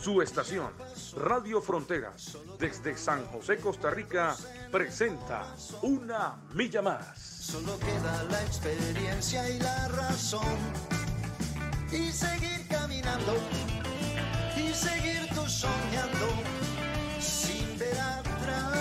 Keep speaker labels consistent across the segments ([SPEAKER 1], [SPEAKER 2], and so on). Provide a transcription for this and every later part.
[SPEAKER 1] Su estación, Radio Fronteras, desde San José, Costa Rica, presenta Una Milla Más.
[SPEAKER 2] Solo queda la experiencia y la razón. Y seguir caminando. Y seguir tú soñando. Sin ver atrás.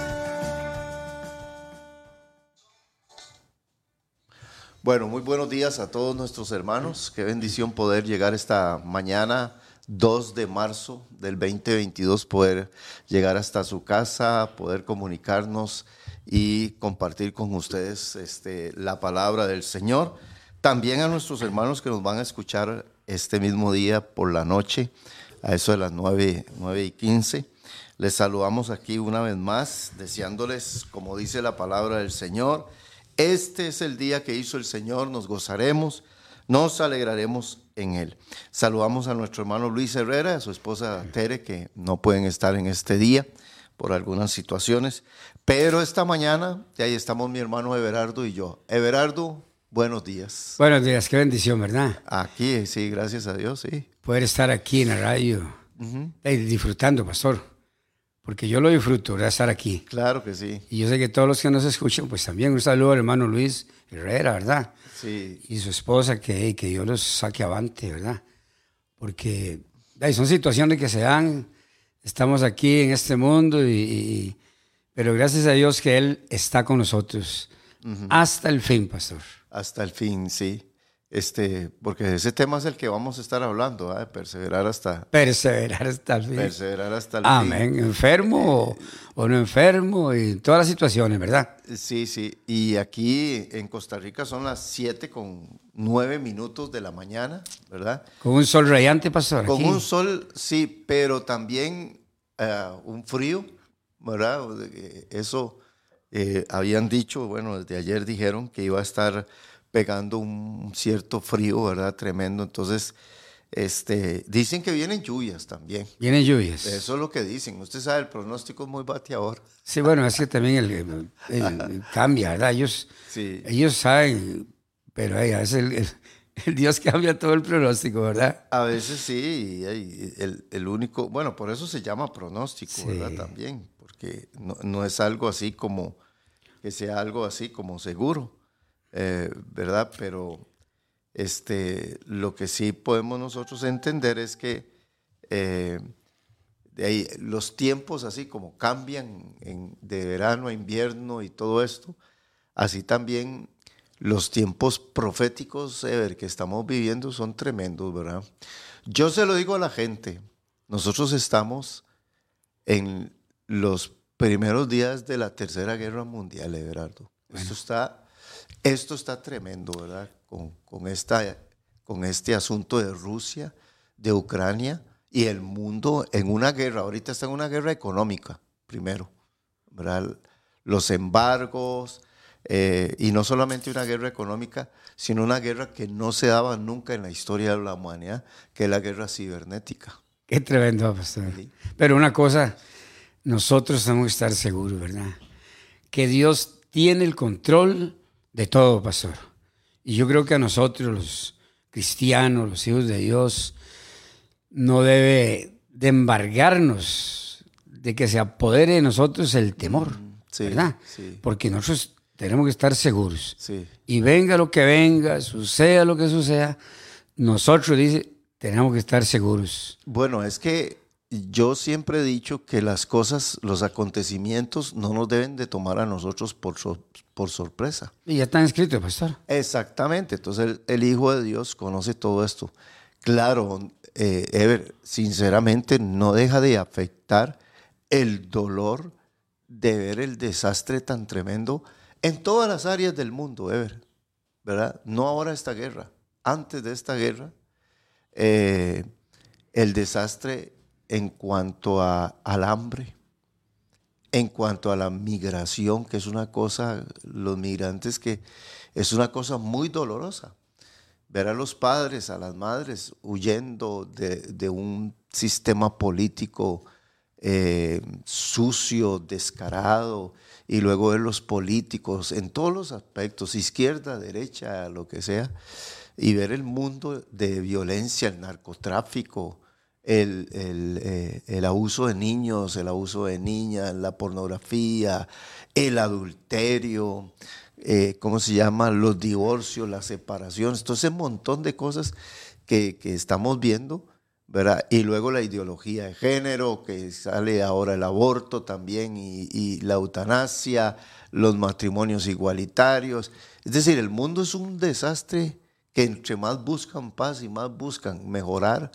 [SPEAKER 3] Bueno, muy buenos días a todos nuestros hermanos. Qué bendición poder llegar esta mañana 2 de marzo del 2022, poder llegar hasta su casa, poder comunicarnos y compartir con ustedes este, la palabra del Señor. También a nuestros hermanos que nos van a escuchar este mismo día por la noche, a eso de las 9, 9 y 15. Les saludamos aquí una vez más, deseándoles, como dice la palabra del Señor, este es el día que hizo el Señor, nos gozaremos nos alegraremos en él. Saludamos a nuestro hermano Luis Herrera, a su esposa Tere, que no pueden estar en este día por algunas situaciones, pero esta mañana, y ahí estamos mi hermano Everardo y yo. Everardo, buenos días.
[SPEAKER 4] Buenos días, qué bendición, ¿verdad?
[SPEAKER 3] Aquí, sí, gracias a Dios, sí.
[SPEAKER 4] Poder estar aquí en la radio, disfrutando, pastor porque yo lo disfruto, ¿verdad? Estar aquí.
[SPEAKER 3] Claro que sí.
[SPEAKER 4] Y yo sé que todos los que nos escuchan, pues también un saludo al hermano Luis Herrera, ¿verdad?
[SPEAKER 3] Sí.
[SPEAKER 4] Y su esposa, que, que Dios los saque avante, ¿verdad? Porque son situaciones que se dan, estamos aquí en este mundo, y, pero gracias a Dios que Él está con nosotros hasta el fin, pastor.
[SPEAKER 3] Hasta el fin, sí. Este, porque ese tema es el que vamos a estar hablando, ¿eh? perseverar hasta
[SPEAKER 4] perseverar hasta el fin.
[SPEAKER 3] Perseverar hasta el
[SPEAKER 4] Amén.
[SPEAKER 3] fin.
[SPEAKER 4] Enfermo o no enfermo y todas las situaciones, ¿verdad?
[SPEAKER 3] Sí, sí. Y aquí en Costa Rica son las 7 con 9 minutos de la mañana, ¿verdad?
[SPEAKER 4] Con un sol radiante, pastor.
[SPEAKER 3] Con un sol, sí, pero también eh, un frío, ¿verdad? Eso eh, habían dicho, bueno, desde ayer dijeron que iba a estar pegando un cierto frío, ¿verdad? Tremendo. Entonces, este, dicen que vienen lluvias también.
[SPEAKER 4] Vienen lluvias.
[SPEAKER 3] Eso es lo que dicen. Usted sabe, el pronóstico es muy bateador.
[SPEAKER 4] Sí, bueno, es que también el, cambia, ¿verdad? Ellos,
[SPEAKER 3] sí.
[SPEAKER 4] ellos saben, pero a veces el, el, Dios cambia todo el pronóstico, ¿verdad?
[SPEAKER 3] A veces sí, el, el único, bueno, por eso se llama pronóstico, ¿verdad? También, porque no, no es algo así como, que sea algo así como seguro. Eh, ¿verdad? Pero este, lo que sí podemos nosotros entender es que eh, los tiempos así como cambian de verano a invierno y todo esto, así también los tiempos proféticos que estamos viviendo son tremendos, ¿verdad? Yo se lo digo a la gente, nosotros estamos en los primeros días de la Tercera Guerra Mundial, Everardo. Esto está esto está tremendo, ¿verdad? Con, esta, con este asunto de Rusia, de Ucrania y el mundo en una guerra. Ahorita está en una guerra económica, primero, ¿verdad? Los embargos, eh, y no solamente una guerra económica, sino una guerra que no se daba nunca en la historia de la humanidad, que es la guerra cibernética.
[SPEAKER 4] Qué tremendo, pastor. Pero una cosa, nosotros tenemos que estar seguros, ¿verdad? Que Dios tiene el control de todo, pastor. Y yo creo que a nosotros, los cristianos, los hijos de Dios, no debe de embargarnos de que se apodere de nosotros el temor, ¿verdad? Porque nosotros tenemos que estar seguros. Y venga lo que venga, suceda lo que suceda, nosotros, dice, tenemos que estar seguros.
[SPEAKER 3] Bueno, es que yo siempre he dicho que las cosas, los acontecimientos no nos deben de tomar a nosotros por, por sorpresa.
[SPEAKER 4] Y ya está escrito, pastor.
[SPEAKER 3] Exactamente, entonces el, Hijo de Dios conoce todo esto. Claro, eh, Ever, sinceramente no deja de afectar el dolor de ver el desastre tan tremendo en todas las áreas del mundo, Ever, ¿verdad? No ahora esta guerra, antes de esta guerra, eh, el desastre en cuanto a, al hambre, en cuanto a la migración, que es una cosa, los migrantes que es una cosa muy dolorosa. Ver a los padres, a las madres huyendo de, un sistema político eh, sucio, descarado, y luego ver los políticos en todos los aspectos, izquierda, derecha, lo que sea, y ver el mundo de violencia, el narcotráfico, el, el, eh, abuso de niños, el abuso de niñas, la pornografía, el adulterio, eh, ¿cómo se llama? Los divorcios, las separaciones, todo ese montón de cosas que, que estamos viendo y luego la ideología de género, que sale ahora el aborto también, y, la eutanasia, los matrimonios igualitarios. Es decir, el mundo es un desastre que entre más buscan paz y más buscan mejorar,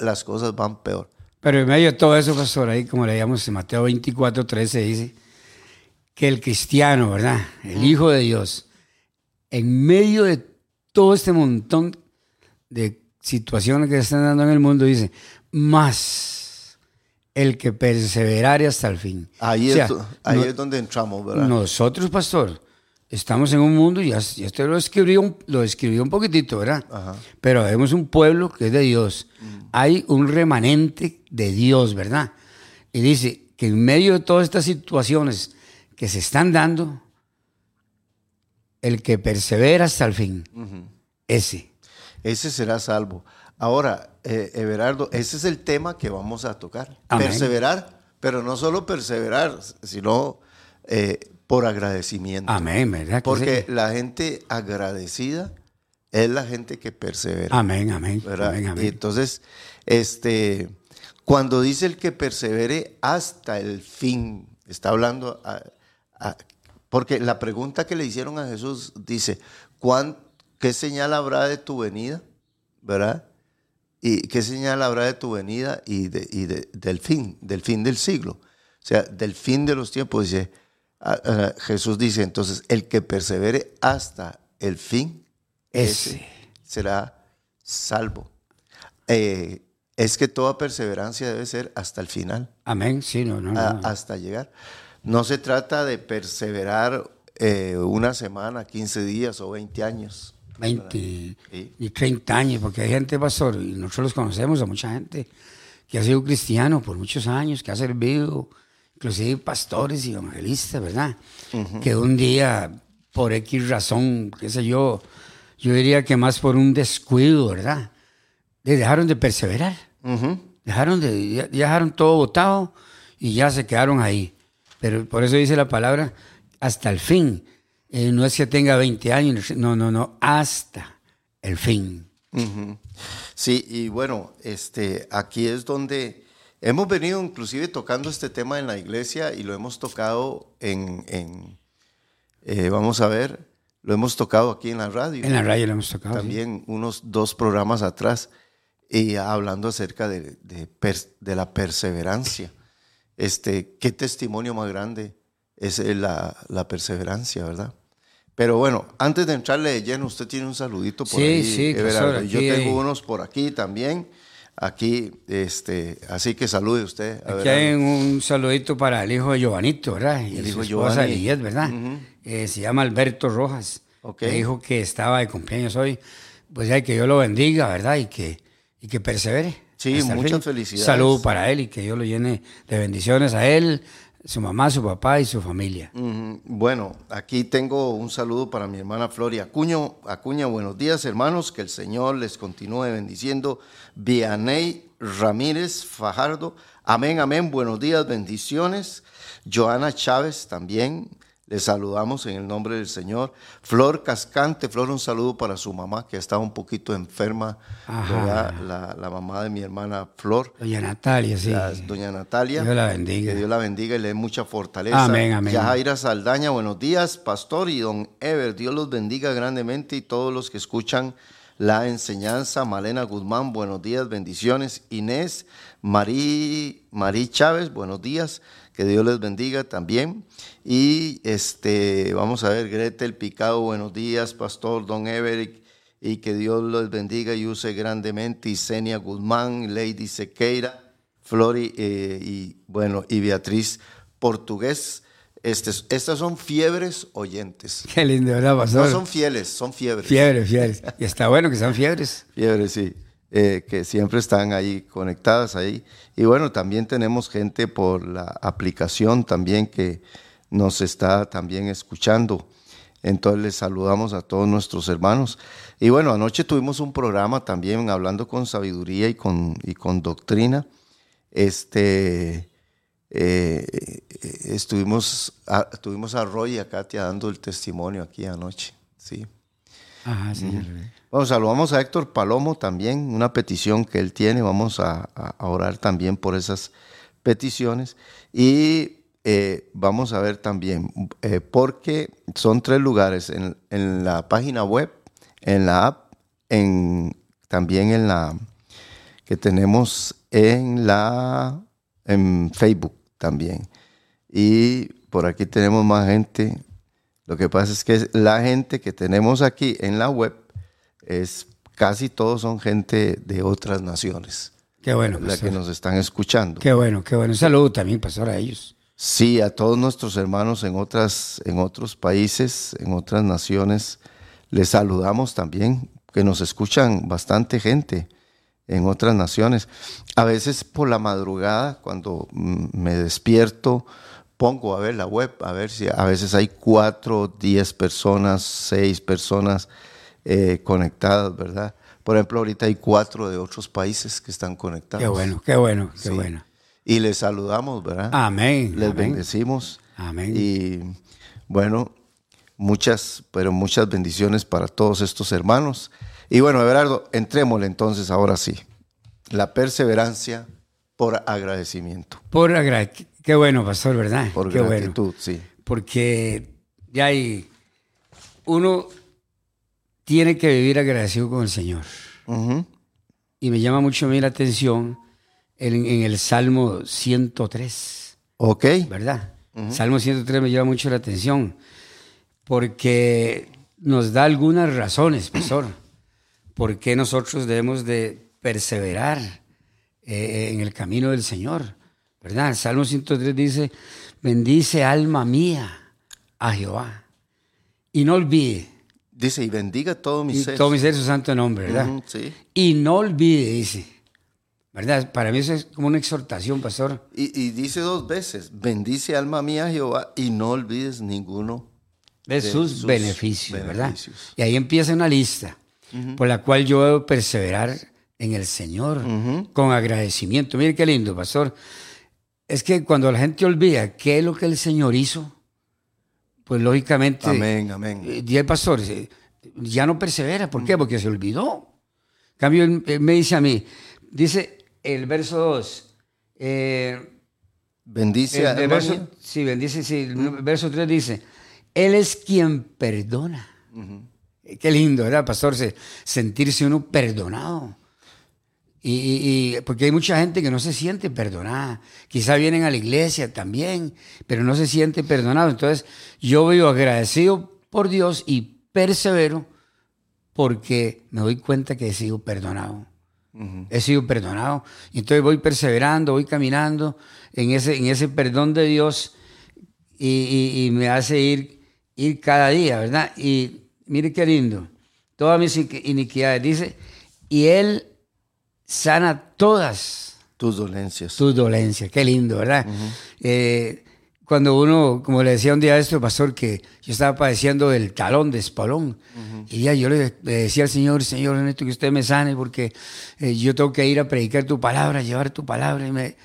[SPEAKER 3] las cosas van peor.
[SPEAKER 4] Pero en medio de todo eso, pastor, ahí como leíamos en Mateo 24, 13, dice que el cristiano, ¿verdad? El Hijo de Dios, en medio de todo este montón de situaciones que se están dando en el mundo, dice, más el que perseverare hasta el fin.
[SPEAKER 3] Ahí, es, ahí es donde entramos, ¿verdad?
[SPEAKER 4] Nosotros, pastor, estamos en un mundo, ya, ya usted lo escribió, lo escribió un poquitito, ¿verdad? Pero vemos un pueblo que es de Dios. Mm. Hay un remanente de Dios, ¿verdad? Y dice que en medio de todas estas situaciones que se están dando, el que persevera hasta el fin, ese
[SPEAKER 3] ese será salvo. Ahora, eh, Everardo, ese es el tema que vamos a tocar. Perseverar, pero no solo perseverar, sino eh, por agradecimiento.
[SPEAKER 4] Amén, ¿verdad?
[SPEAKER 3] Porque la gente agradecida es la gente que persevera.
[SPEAKER 4] Amén, amén.
[SPEAKER 3] Y entonces, este, cuando dice el que persevere hasta el fin, está hablando, porque la pregunta que le hicieron a Jesús dice. ¿qué señal habrá de tu venida? ¿Verdad? ¿Y qué señal habrá de tu venida y, del fin, del fin del siglo? O sea, del fin de los tiempos, dice, Jesús dice, entonces, el que persevere hasta el fin, ese, será salvo. Eh, es que toda perseverancia debe ser hasta el final.
[SPEAKER 4] Amén, sí, no, no.
[SPEAKER 3] Hasta llegar. No se trata de perseverar eh, una semana, 15 días o 20 años.
[SPEAKER 4] 20 y 30 años, porque hay gente, pastor, y nosotros los conocemos, a mucha gente que ha sido cristiano por muchos años, que ha servido, inclusive pastores y evangelistas, ¿verdad? Que un día, por X razón, qué sé yo, yo diría que más por un descuido, ¿verdad? dejaron de perseverar. Dejaron de, ya, dejaron todo votado y ya se quedaron ahí. Pero por eso dice la palabra hasta el fin. Eh, no es que tenga 20 años, no, no, no, hasta el fin.
[SPEAKER 3] Sí, y bueno, este, aquí es donde hemos venido inclusive tocando este tema en la iglesia y lo hemos tocado en, eh, vamos a ver, lo hemos tocado aquí en la radio.
[SPEAKER 4] En la radio lo hemos tocado.
[SPEAKER 3] También unos dos programas atrás, y hablando acerca de, de, la perseverancia. Este, qué testimonio más grande es la, la perseverancia, ¿verdad? Pero bueno, antes de entrarle de lleno, usted tiene un saludito por ahí.
[SPEAKER 4] Sí,
[SPEAKER 3] sí, Yo tengo unos por aquí también. Aquí, este, así que salude usted.
[SPEAKER 4] aquí hay un saludito para el hijo de Giovanito, ¿verdad? Y el hijo Giovanni. ¿verdad? Eh, se llama Alberto Rojas. Okay. dijo que estaba de cumpleaños hoy. Pues hay que Dios lo bendiga, ¿verdad? Y que, y que persevere.
[SPEAKER 3] Sí, muchas felicidades.
[SPEAKER 4] Saludo para él y que Dios lo llene de bendiciones a él, su mamá, su papá y su familia.
[SPEAKER 3] Bueno, aquí tengo un saludo para mi hermana Floria Acuña. Acuña, buenos días hermanos, que el Señor les continúe bendiciendo. Vianey Ramírez Fajardo, amén, amén, buenos días, bendiciones. Joana Chávez también, les saludamos en el nombre del Señor. Flor Cascante, Flor, un saludo para su mamá, que estaba un poquito enferma, la, la, mamá de mi hermana Flor.
[SPEAKER 4] Doña Natalia, sí.
[SPEAKER 3] doña Natalia.
[SPEAKER 4] Dios la bendiga.
[SPEAKER 3] Que Dios la bendiga y le dé mucha fortaleza.
[SPEAKER 4] Amén, amén.
[SPEAKER 3] Yajaira Saldaña, buenos días, pastor y don Ever. Dios los bendiga grandemente y todos los que escuchan la enseñanza. Malena Guzmán, buenos días, bendiciones. Inés, Marí, Marí Chávez, buenos días. Que Dios les bendiga también. Y este, vamos a ver, Gretel Picado, buenos días, Pastor Don Everick, y que Dios los bendiga y use grandemente. Y Senia Guzmán, Lady Sequeira, Flori, eh, y bueno, y Beatriz portugués. Este, estas son fiebres oyentes.
[SPEAKER 4] Qué lindo, ¿verdad, pastor?
[SPEAKER 3] No son fieles, son fiebres.
[SPEAKER 4] Fiebres, fiebres. Y está bueno que sean fiebres.
[SPEAKER 3] Fiebres, sí. Eh, que siempre están ahí conectadas ahí. Y bueno, también tenemos gente por la aplicación también que nos está también escuchando. Entonces les saludamos a todos nuestros hermanos. Y bueno, anoche tuvimos un programa también hablando con sabiduría y con, y con doctrina. Este, eh, estuvimos, a, tuvimos a Roy y a Katia dando el testimonio aquí anoche. Sí.
[SPEAKER 4] Ajá, sí.
[SPEAKER 3] Bueno, saludamos a Héctor Palomo también, una petición que él tiene. Vamos a, a orar también por esas peticiones. Y eh, vamos a ver también, eh, porque son tres lugares, en, en, la página web, en la app, en, también en la que tenemos en la en Facebook también. Y por aquí tenemos más gente. Lo que pasa es que la gente que tenemos aquí en la web es casi todos son gente de otras naciones.
[SPEAKER 4] Qué bueno.
[SPEAKER 3] La que nos están escuchando.
[SPEAKER 4] Qué bueno, qué bueno. Un saludo también, pastor, a ellos.
[SPEAKER 3] Sí, a todos nuestros hermanos en, otras, en otros países, en otras naciones, les saludamos también, que nos escuchan bastante gente en otras naciones. A veces por la madrugada, cuando me despierto, pongo a ver la web, a ver si a veces hay cuatro, diez personas, seis personas eh, conectadas, ¿verdad? Por ejemplo, ahorita hay cuatro de otros países que están conectados.
[SPEAKER 4] Qué bueno, qué bueno, qué sí. bueno.
[SPEAKER 3] Y les saludamos, ¿verdad?
[SPEAKER 4] Amén.
[SPEAKER 3] Les
[SPEAKER 4] amén.
[SPEAKER 3] bendecimos.
[SPEAKER 4] Amén.
[SPEAKER 3] Y bueno, muchas, pero muchas bendiciones para todos estos hermanos. Y bueno, Everardo, entrémosle entonces ahora sí. La perseverancia por agradecimiento.
[SPEAKER 4] Por agradecimiento. Qué bueno, pastor, ¿verdad?
[SPEAKER 3] Por
[SPEAKER 4] Qué
[SPEAKER 3] gratitud,
[SPEAKER 4] bueno.
[SPEAKER 3] sí.
[SPEAKER 4] Porque ya hay. Uno tiene que vivir agradecido con el Señor.
[SPEAKER 3] Uh -huh.
[SPEAKER 4] Y me llama mucho a mí la atención en, en el Salmo 103.
[SPEAKER 3] Ok.
[SPEAKER 4] ¿Verdad? Uh -huh. Salmo 103 me llama mucho la atención porque nos da algunas razones, pastor, por qué nosotros debemos de perseverar eh, en el camino del Señor. ¿Verdad? El Salmo 103 dice, bendice alma mía a Jehová y no olvide.
[SPEAKER 3] Dice, y bendiga todo mi
[SPEAKER 4] y
[SPEAKER 3] ser.
[SPEAKER 4] Todo mi ser su santo nombre, ¿verdad?
[SPEAKER 3] Uh -huh, sí.
[SPEAKER 4] Y no olvide, dice. ¿Verdad? Para mí eso es como una exhortación, pastor.
[SPEAKER 3] Y, y dice dos veces, bendice alma mía Jehová y no olvides ninguno
[SPEAKER 4] de, de sus, sus beneficios, beneficios, ¿verdad? Y ahí empieza una lista uh -huh. por la cual yo debo perseverar en el Señor uh -huh. con agradecimiento. Mire qué lindo, pastor. Es que cuando la gente olvida qué es lo que el Señor hizo, pues lógicamente.
[SPEAKER 3] Amén, amén.
[SPEAKER 4] Y el pastor ya no persevera. ¿Por qué? Porque se olvidó. En cambio, él, él me dice a mí, dice el verso 2. Eh,
[SPEAKER 3] bendice
[SPEAKER 4] el, el verso, Sí, bendice, sí. El -huh. verso 3 dice, Él es quien perdona. Uh -huh. Qué lindo, ¿verdad, pastor? sentirse uno perdonado. Y, porque hay mucha gente que no se siente perdonada. Quizá vienen a la iglesia también, pero no se siente perdonado. Entonces, yo vivo agradecido por Dios y persevero porque me doy cuenta que he sido perdonado. Uh -huh. He sido perdonado. Y entonces voy perseverando, voy caminando en ese, en ese perdón de Dios y, y me hace ir, ir cada día, ¿verdad? Y mire qué lindo. Todas mis iniquidades. Dice, y Él sana todas
[SPEAKER 3] tus dolencias.
[SPEAKER 4] Tus dolencias, qué lindo, ¿verdad? Uh -huh. eh, cuando uno, como le decía un día a este pastor, que yo estaba padeciendo del talón de espalón, uh -huh. y ya yo le, le, decía al Señor, Señor, necesito que usted me sane porque eh, yo tengo que ir a predicar tu palabra, llevar tu palabra. Y, me,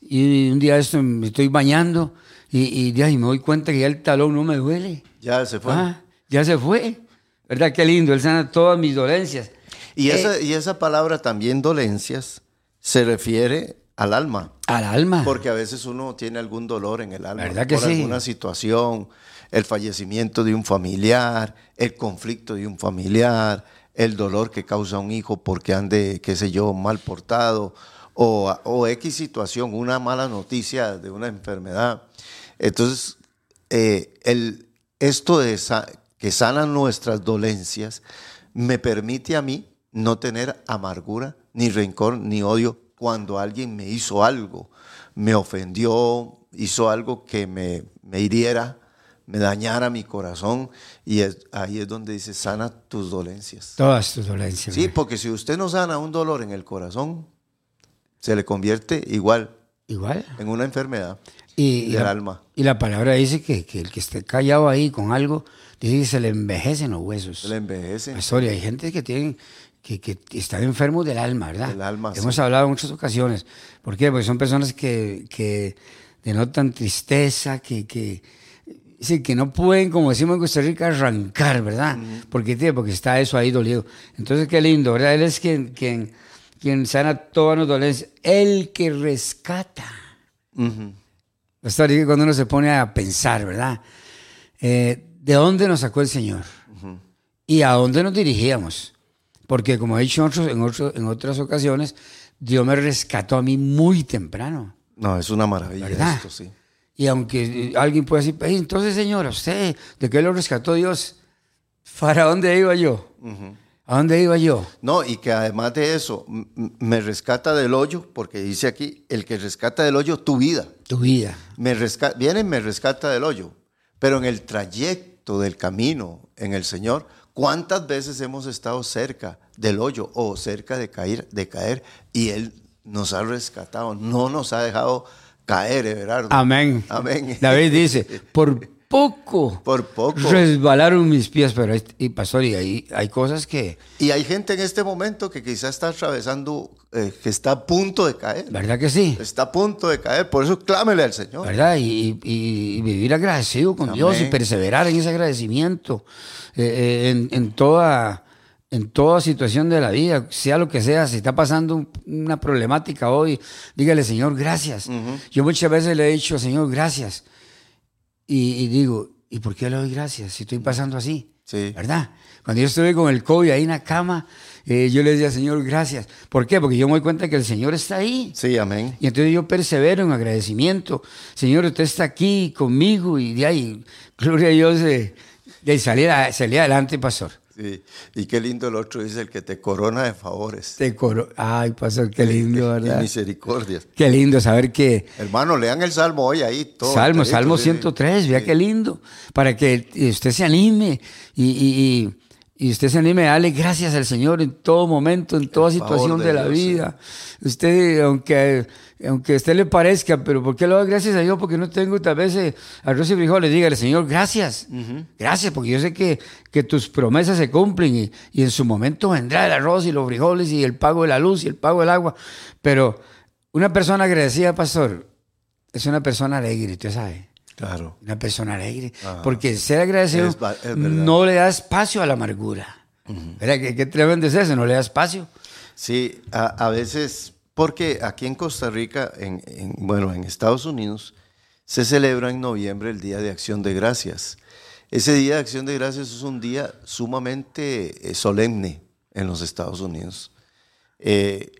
[SPEAKER 4] y un día esto me estoy bañando y, y, ya, y me doy cuenta que ya el talón no me duele.
[SPEAKER 3] Ya se fue.
[SPEAKER 4] Ah, ya se fue. ¿Verdad? Qué lindo, Él sana todas mis dolencias.
[SPEAKER 3] Y, eh, esa, y esa palabra también, dolencias, se refiere al alma.
[SPEAKER 4] Al alma.
[SPEAKER 3] Porque a veces uno tiene algún dolor en el alma.
[SPEAKER 4] ¿Verdad que
[SPEAKER 3] por
[SPEAKER 4] sí?
[SPEAKER 3] alguna situación, el fallecimiento de un familiar, el conflicto de un familiar, el dolor que causa un hijo porque ande, qué sé yo, mal portado, o, o X situación, una mala noticia de una enfermedad. Entonces, eh, el, esto de esa, que sanan nuestras dolencias me permite a mí no tener amargura, ni rencor, ni odio cuando alguien me hizo algo. me ofendió, hizo algo que me, me hiriera, me dañara mi corazón. Y es- ahí es donde dice, sana tus dolencias.
[SPEAKER 4] Todas tus dolencias.
[SPEAKER 3] Sí, porque si usted no sana un dolor en el corazón, se le convierte igual
[SPEAKER 4] Igual.
[SPEAKER 3] en una enfermedad
[SPEAKER 4] Y, y
[SPEAKER 3] del
[SPEAKER 4] la,
[SPEAKER 3] alma.
[SPEAKER 4] y la palabra dice que, que el que esté callado ahí con algo, dice que se le envejecen los huesos.
[SPEAKER 3] Se le envejece.
[SPEAKER 4] Pastor, y hay gente que tienen que, que están enfermos del alma, ¿verdad?
[SPEAKER 3] Del alma,
[SPEAKER 4] Hemos
[SPEAKER 3] sí.
[SPEAKER 4] hablado en muchas ocasiones. ¿Por qué? Porque son personas que, que denotan tristeza, que, que, sí, que no pueden, como decimos en Costa Rica, arrancar, ¿verdad? Porque. Porque está eso ahí dolido. Entonces, qué lindo, ¿verdad? Él es quien, quien, quien sana todas las dolencias. El que rescata. Y que cuando uno se pone a pensar, ¿verdad? Eh, ¿De dónde nos sacó el Señor? ¿Y a dónde nos dirigíamos? Porque como he dicho en, otros- en, otras ocasiones, Dios me rescató a mí muy temprano.
[SPEAKER 3] No, es una maravilla
[SPEAKER 4] ¿Verdad?
[SPEAKER 3] esto, sí.
[SPEAKER 4] Y aunque alguien puede decir, "Ey, entonces Señor, ¿a ¿usted de qué lo rescató Dios? ¿Para dónde iba yo? ¿A dónde iba yo?
[SPEAKER 3] No, y que además de eso, me rescata del hoyo, porque dice aquí, el que rescata del hoyo, tu vida.
[SPEAKER 4] Tu vida.
[SPEAKER 3] Me resca- viene y me rescata del hoyo. Pero en el trayecto del camino en el Señor, ¿cuántas veces hemos estado cerca del hoyo o cerca de caer, de caer y Él nos ha rescatado? No nos ha dejado caer, Everardo.
[SPEAKER 4] Amén.
[SPEAKER 3] Amén.
[SPEAKER 4] David dice, por poco,
[SPEAKER 3] Por poco.
[SPEAKER 4] resbalaron mis pies, pero hay- y pastor, y ahí hay cosas que,
[SPEAKER 3] Y hay gente en este momento que quizás está atravesando, eh, que está a punto de caer.
[SPEAKER 4] ¿verdad que sí?
[SPEAKER 3] Está a punto de caer. Por eso clámele al Señor.
[SPEAKER 4] ¿verdad? Y, y- y vivir agradecido con Dios y
[SPEAKER 3] Amén.
[SPEAKER 4] perseverar en ese agradecimiento eh, eh, en, en toda, en toda situación de la vida, sea lo que sea, si está pasando un- una problemática hoy, dígale, Señor, gracias. Yo muchas veces le he dicho, Señor, gracias. Y, y digo, ¿y por qué le doy gracias si estoy pasando así?
[SPEAKER 3] Sí.
[SPEAKER 4] ¿Verdad? Cuando yo estuve con el COVID ahí en la cama, eh, yo le decía, Señor, gracias. ¿Por qué? Porque yo me doy cuenta que el Señor está ahí.
[SPEAKER 3] Sí, amén.
[SPEAKER 4] Y entonces yo persevero en agradecimiento. Señor, usted está aquí conmigo y de ahí, gloria a Dios, de, de salir, a- salir adelante, pastor.
[SPEAKER 3] Sí. Y qué lindo el otro dice, el que te corona de favores.
[SPEAKER 4] Te coro- Ay, pastor, qué lindo,
[SPEAKER 3] Y
[SPEAKER 4] ¿verdad?
[SPEAKER 3] misericordias.
[SPEAKER 4] Qué lindo saber que
[SPEAKER 3] Hermano, lean el Salmo hoy ahí. Todo
[SPEAKER 4] Salmo, Salmo
[SPEAKER 3] sí.
[SPEAKER 4] 103, vea qué lindo, para que usted se anime y, y- y- y usted se anime a darle gracias al Señor en todo momento, en toda situación
[SPEAKER 3] de
[SPEAKER 4] de, la
[SPEAKER 3] Dios, sí.
[SPEAKER 4] vida. Usted, aunque, aunque a usted le parezca, pero ¿por qué lo da gracias a Dios? Porque no tengo tal vez eh, arroz y frijoles. Dígale, Señor, gracias. Gracias, porque yo sé que, que tus promesas se cumplen y, y en su momento vendrá el arroz y los frijoles y el pago de la luz y el pago del agua. Pero una persona agradecida, pastor, es una persona alegre, usted sabe.
[SPEAKER 3] Claro.
[SPEAKER 4] Una persona alegre.
[SPEAKER 3] Ajá.
[SPEAKER 4] Porque ser agradecido
[SPEAKER 3] Es es
[SPEAKER 4] no le da espacio a la amargura. ¿Verdad? ¿Qué, qué tremendo es eso? No le da espacio.
[SPEAKER 3] Sí, a, a veces, porque aquí en Costa Rica, en, en- bueno, en Estados Unidos, se celebra en noviembre el Día de Acción de Gracias. Ese Día de Acción de Gracias es un día sumamente eh, solemne en los Estados Unidos. Eh,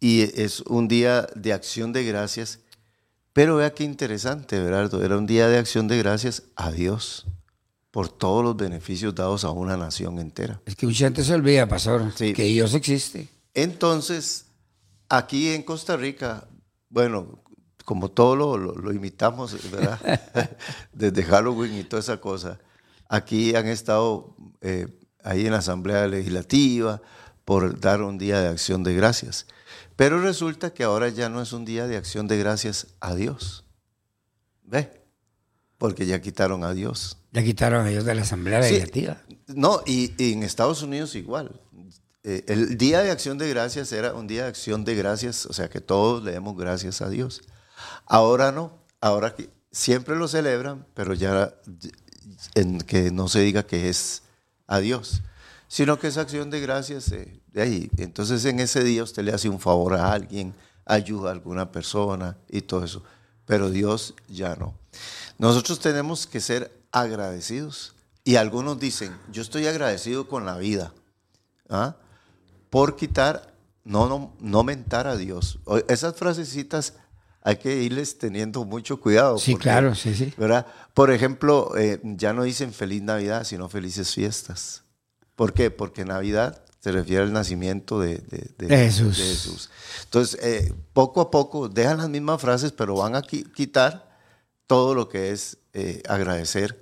[SPEAKER 3] y es un día de acción de gracias. Pero vea qué interesante, Berardo. Era un día de acción de gracias a Dios por todos los beneficios dados a una nación entera.
[SPEAKER 4] Es que mucha gente se olvida, pastor,
[SPEAKER 3] Sí.
[SPEAKER 4] que Dios existe.
[SPEAKER 3] Entonces, aquí en Costa Rica, bueno, como todo lo, lo- lo imitamos, ¿verdad? Desde Halloween y toda esa cosa, aquí han estado eh, ahí en la Asamblea Legislativa por dar un día de acción de gracias. Pero resulta que ahora ya no es un día de acción de gracias a Dios. ¿Ve? Porque ya quitaron a Dios.
[SPEAKER 4] Ya quitaron a Dios de la Asamblea
[SPEAKER 3] Sí.
[SPEAKER 4] Legislativa.
[SPEAKER 3] No, y, y en Estados Unidos igual. Eh, el Día de Acción de Gracias era un día de acción de gracias, o sea que todos le demos gracias a Dios. Ahora no, ahora que siempre lo celebran, pero ya en que no se diga que es a Dios, sino que es acción de gracias eh, de ahí. Entonces en ese día usted le hace un favor a alguien, ayuda a alguna persona y todo eso, pero Dios ya no. Nosotros tenemos que ser agradecidos. Y algunos dicen, yo estoy agradecido con la vida. ¿ah? Por quitar, no, no, no mentar a Dios. Esas frasecitas hay que irles teniendo mucho cuidado.
[SPEAKER 4] Sí,
[SPEAKER 3] porque,
[SPEAKER 4] claro, sí, sí.
[SPEAKER 3] ¿verdad? Por ejemplo, eh, ya no dicen feliz Navidad, sino felices fiestas. ¿Por qué? Porque Navidad se refiere al nacimiento de, de- de-
[SPEAKER 4] De Jesús.
[SPEAKER 3] Entonces, eh, poco a poco dejan las mismas frases, pero van a qui- quitar todo lo que es eh, agradecer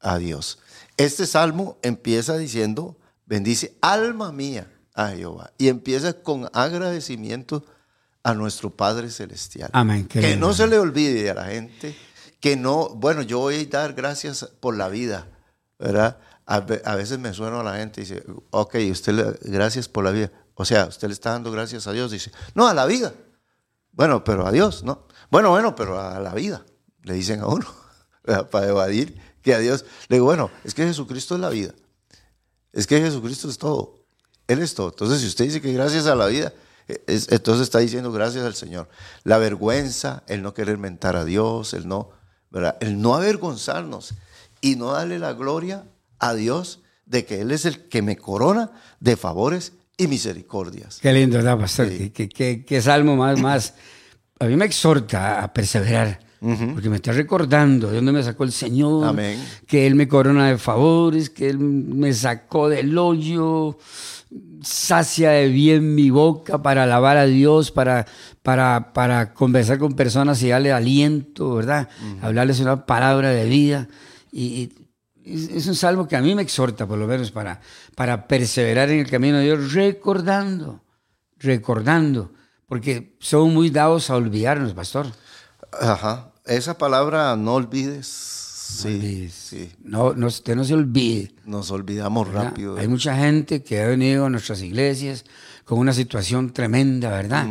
[SPEAKER 3] a Dios. Este salmo empieza diciendo, bendice alma mía a Jehová. Y empieza con agradecimiento a nuestro Padre Celestial.
[SPEAKER 4] Amén,
[SPEAKER 3] Que
[SPEAKER 4] lindo.
[SPEAKER 3] no se le olvide a la gente que no, bueno, yo voy a dar gracias por la vida, ¿verdad? A, a veces me suena a la gente y dice, ok, usted le, gracias por la vida. O sea, usted le está dando gracias a Dios. Dice, no, a la vida. Bueno, pero a Dios, ¿no? Bueno, bueno, pero a la vida, le dicen a uno, para evadir que a Dios. Le digo, bueno, es que Jesucristo es la vida. Es que Jesucristo es todo. Él es todo. Entonces, si usted dice que gracias a la vida, es- entonces está diciendo gracias al Señor. La vergüenza, el no querer mentar a Dios, el no, ¿verdad? El no avergonzarnos y no darle la gloria a Dios de que Él es el que me corona de favores y misericordias.
[SPEAKER 4] Qué lindo, ¿verdad, pastor?
[SPEAKER 3] Sí.
[SPEAKER 4] Qué, qué- qué- salmo más, más. A mí me exhorta a perseverar. Porque me está recordando de dónde me sacó el Señor.
[SPEAKER 3] Amén.
[SPEAKER 4] Que Él me corona de favores, que Él me sacó del hoyo, sacia de bien mi boca para alabar a Dios, para, para, para conversar con personas y darle aliento, ¿verdad? Hablarles una palabra de vida. Y es, es un salmo que a mí me exhorta, por lo menos, para, para perseverar en el camino de Dios, recordando, recordando, porque somos muy dados a olvidarnos, pastor.
[SPEAKER 3] Ajá. Esa palabra no olvides. Sí,
[SPEAKER 4] olvides.
[SPEAKER 3] sí.
[SPEAKER 4] No, no, usted no se olvide.
[SPEAKER 3] Nos olvidamos
[SPEAKER 4] ¿verdad?
[SPEAKER 3] rápido.
[SPEAKER 4] Hay mucha gente que ha venido a nuestras iglesias con una situación tremenda, ¿verdad?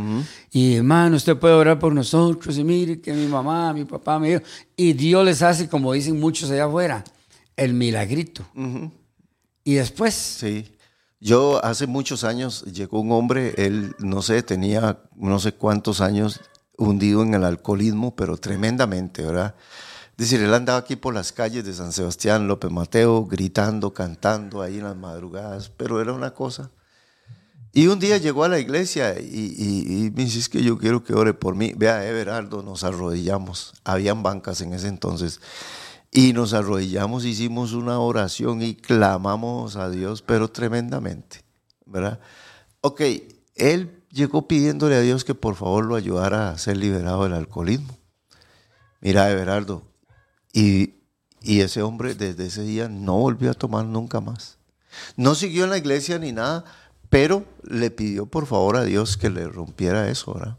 [SPEAKER 4] Y hermano, usted puede orar por nosotros y mire que mi mamá, mi papá me dijo. Y Dios les hace, como dicen muchos allá afuera, el milagrito. Y después,
[SPEAKER 3] Sí. Yo hace muchos años llegó un hombre, él no sé, tenía no sé cuántos años hundido en el alcoholismo, pero tremendamente, ¿verdad? Es decir, él andaba aquí por las calles de San Sebastián, López Mateo, gritando, cantando ahí en las madrugadas, pero era una cosa. Y un día llegó a la iglesia y, y- y me dice, es que yo quiero que ore por mí. Vea, Everardo, nos arrodillamos. Habían bancas en ese entonces. Y nos arrodillamos, hicimos una oración y clamamos a Dios, pero tremendamente, ¿verdad? Ok, él llegó pidiéndole a Dios que por favor lo ayudara a ser liberado del alcoholismo. Mira, Everardo, y, y ese hombre desde ese día no volvió a tomar nunca más. No siguió en la iglesia ni nada, pero le pidió por favor a Dios que le rompiera eso, ¿verdad?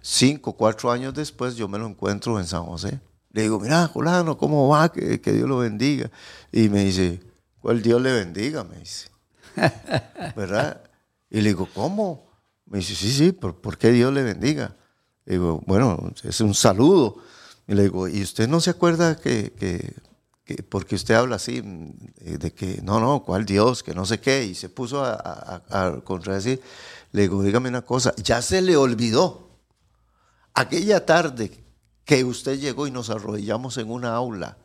[SPEAKER 3] Cinco, cuatro años después yo me lo encuentro en San José. Le digo, mira, fulano, ¿cómo va? Que, que Dios lo bendiga. Y me dice, ¿cuál Dios le bendiga? Me dice. ¿Verdad? Y le digo, ¿cómo? Me dice, sí, sí, ¿por, por qué Dios le bendiga? Le digo, bueno, es un saludo. Y le digo, ¿y usted no se acuerda que, que, que- porque usted habla así, eh, de que, no, no, ¿cuál Dios? Que no sé qué. Y se puso a, a, a- a contradecir. Le digo, dígame una cosa, ya se le olvidó. Aquella tarde que usted llegó y nos arrodillamos en una aula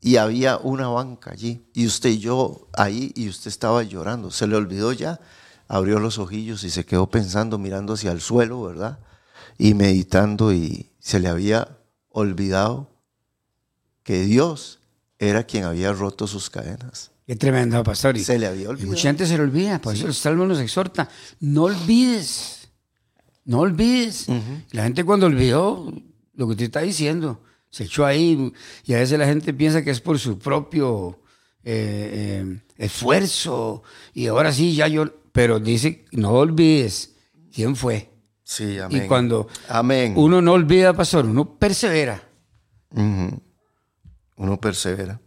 [SPEAKER 3] y había una banca allí y usted y yo ahí y usted estaba llorando. Se le olvidó ya, abrió los ojillos y se quedó pensando, mirando hacia el suelo, ¿verdad? Y meditando y se le había olvidado que Dios era quien había roto sus cadenas.
[SPEAKER 4] qué tremendo, pastor. Y-
[SPEAKER 3] Se le había
[SPEAKER 4] Y
[SPEAKER 3] olvidado.
[SPEAKER 4] mucha gente se le olvida, por eso el Salmo nos exhorta, no olvides, no olvides. La gente cuando olvidó lo que usted está diciendo, se echó ahí y a veces la gente piensa que es por su propio eh, eh, esfuerzo y ahora sí, ya yo, pero dice, no olvides quién fue.
[SPEAKER 3] Sí, amén.
[SPEAKER 4] Y cuando
[SPEAKER 3] Amén.
[SPEAKER 4] uno no olvida, pastor, uno persevera.
[SPEAKER 3] Uno persevera.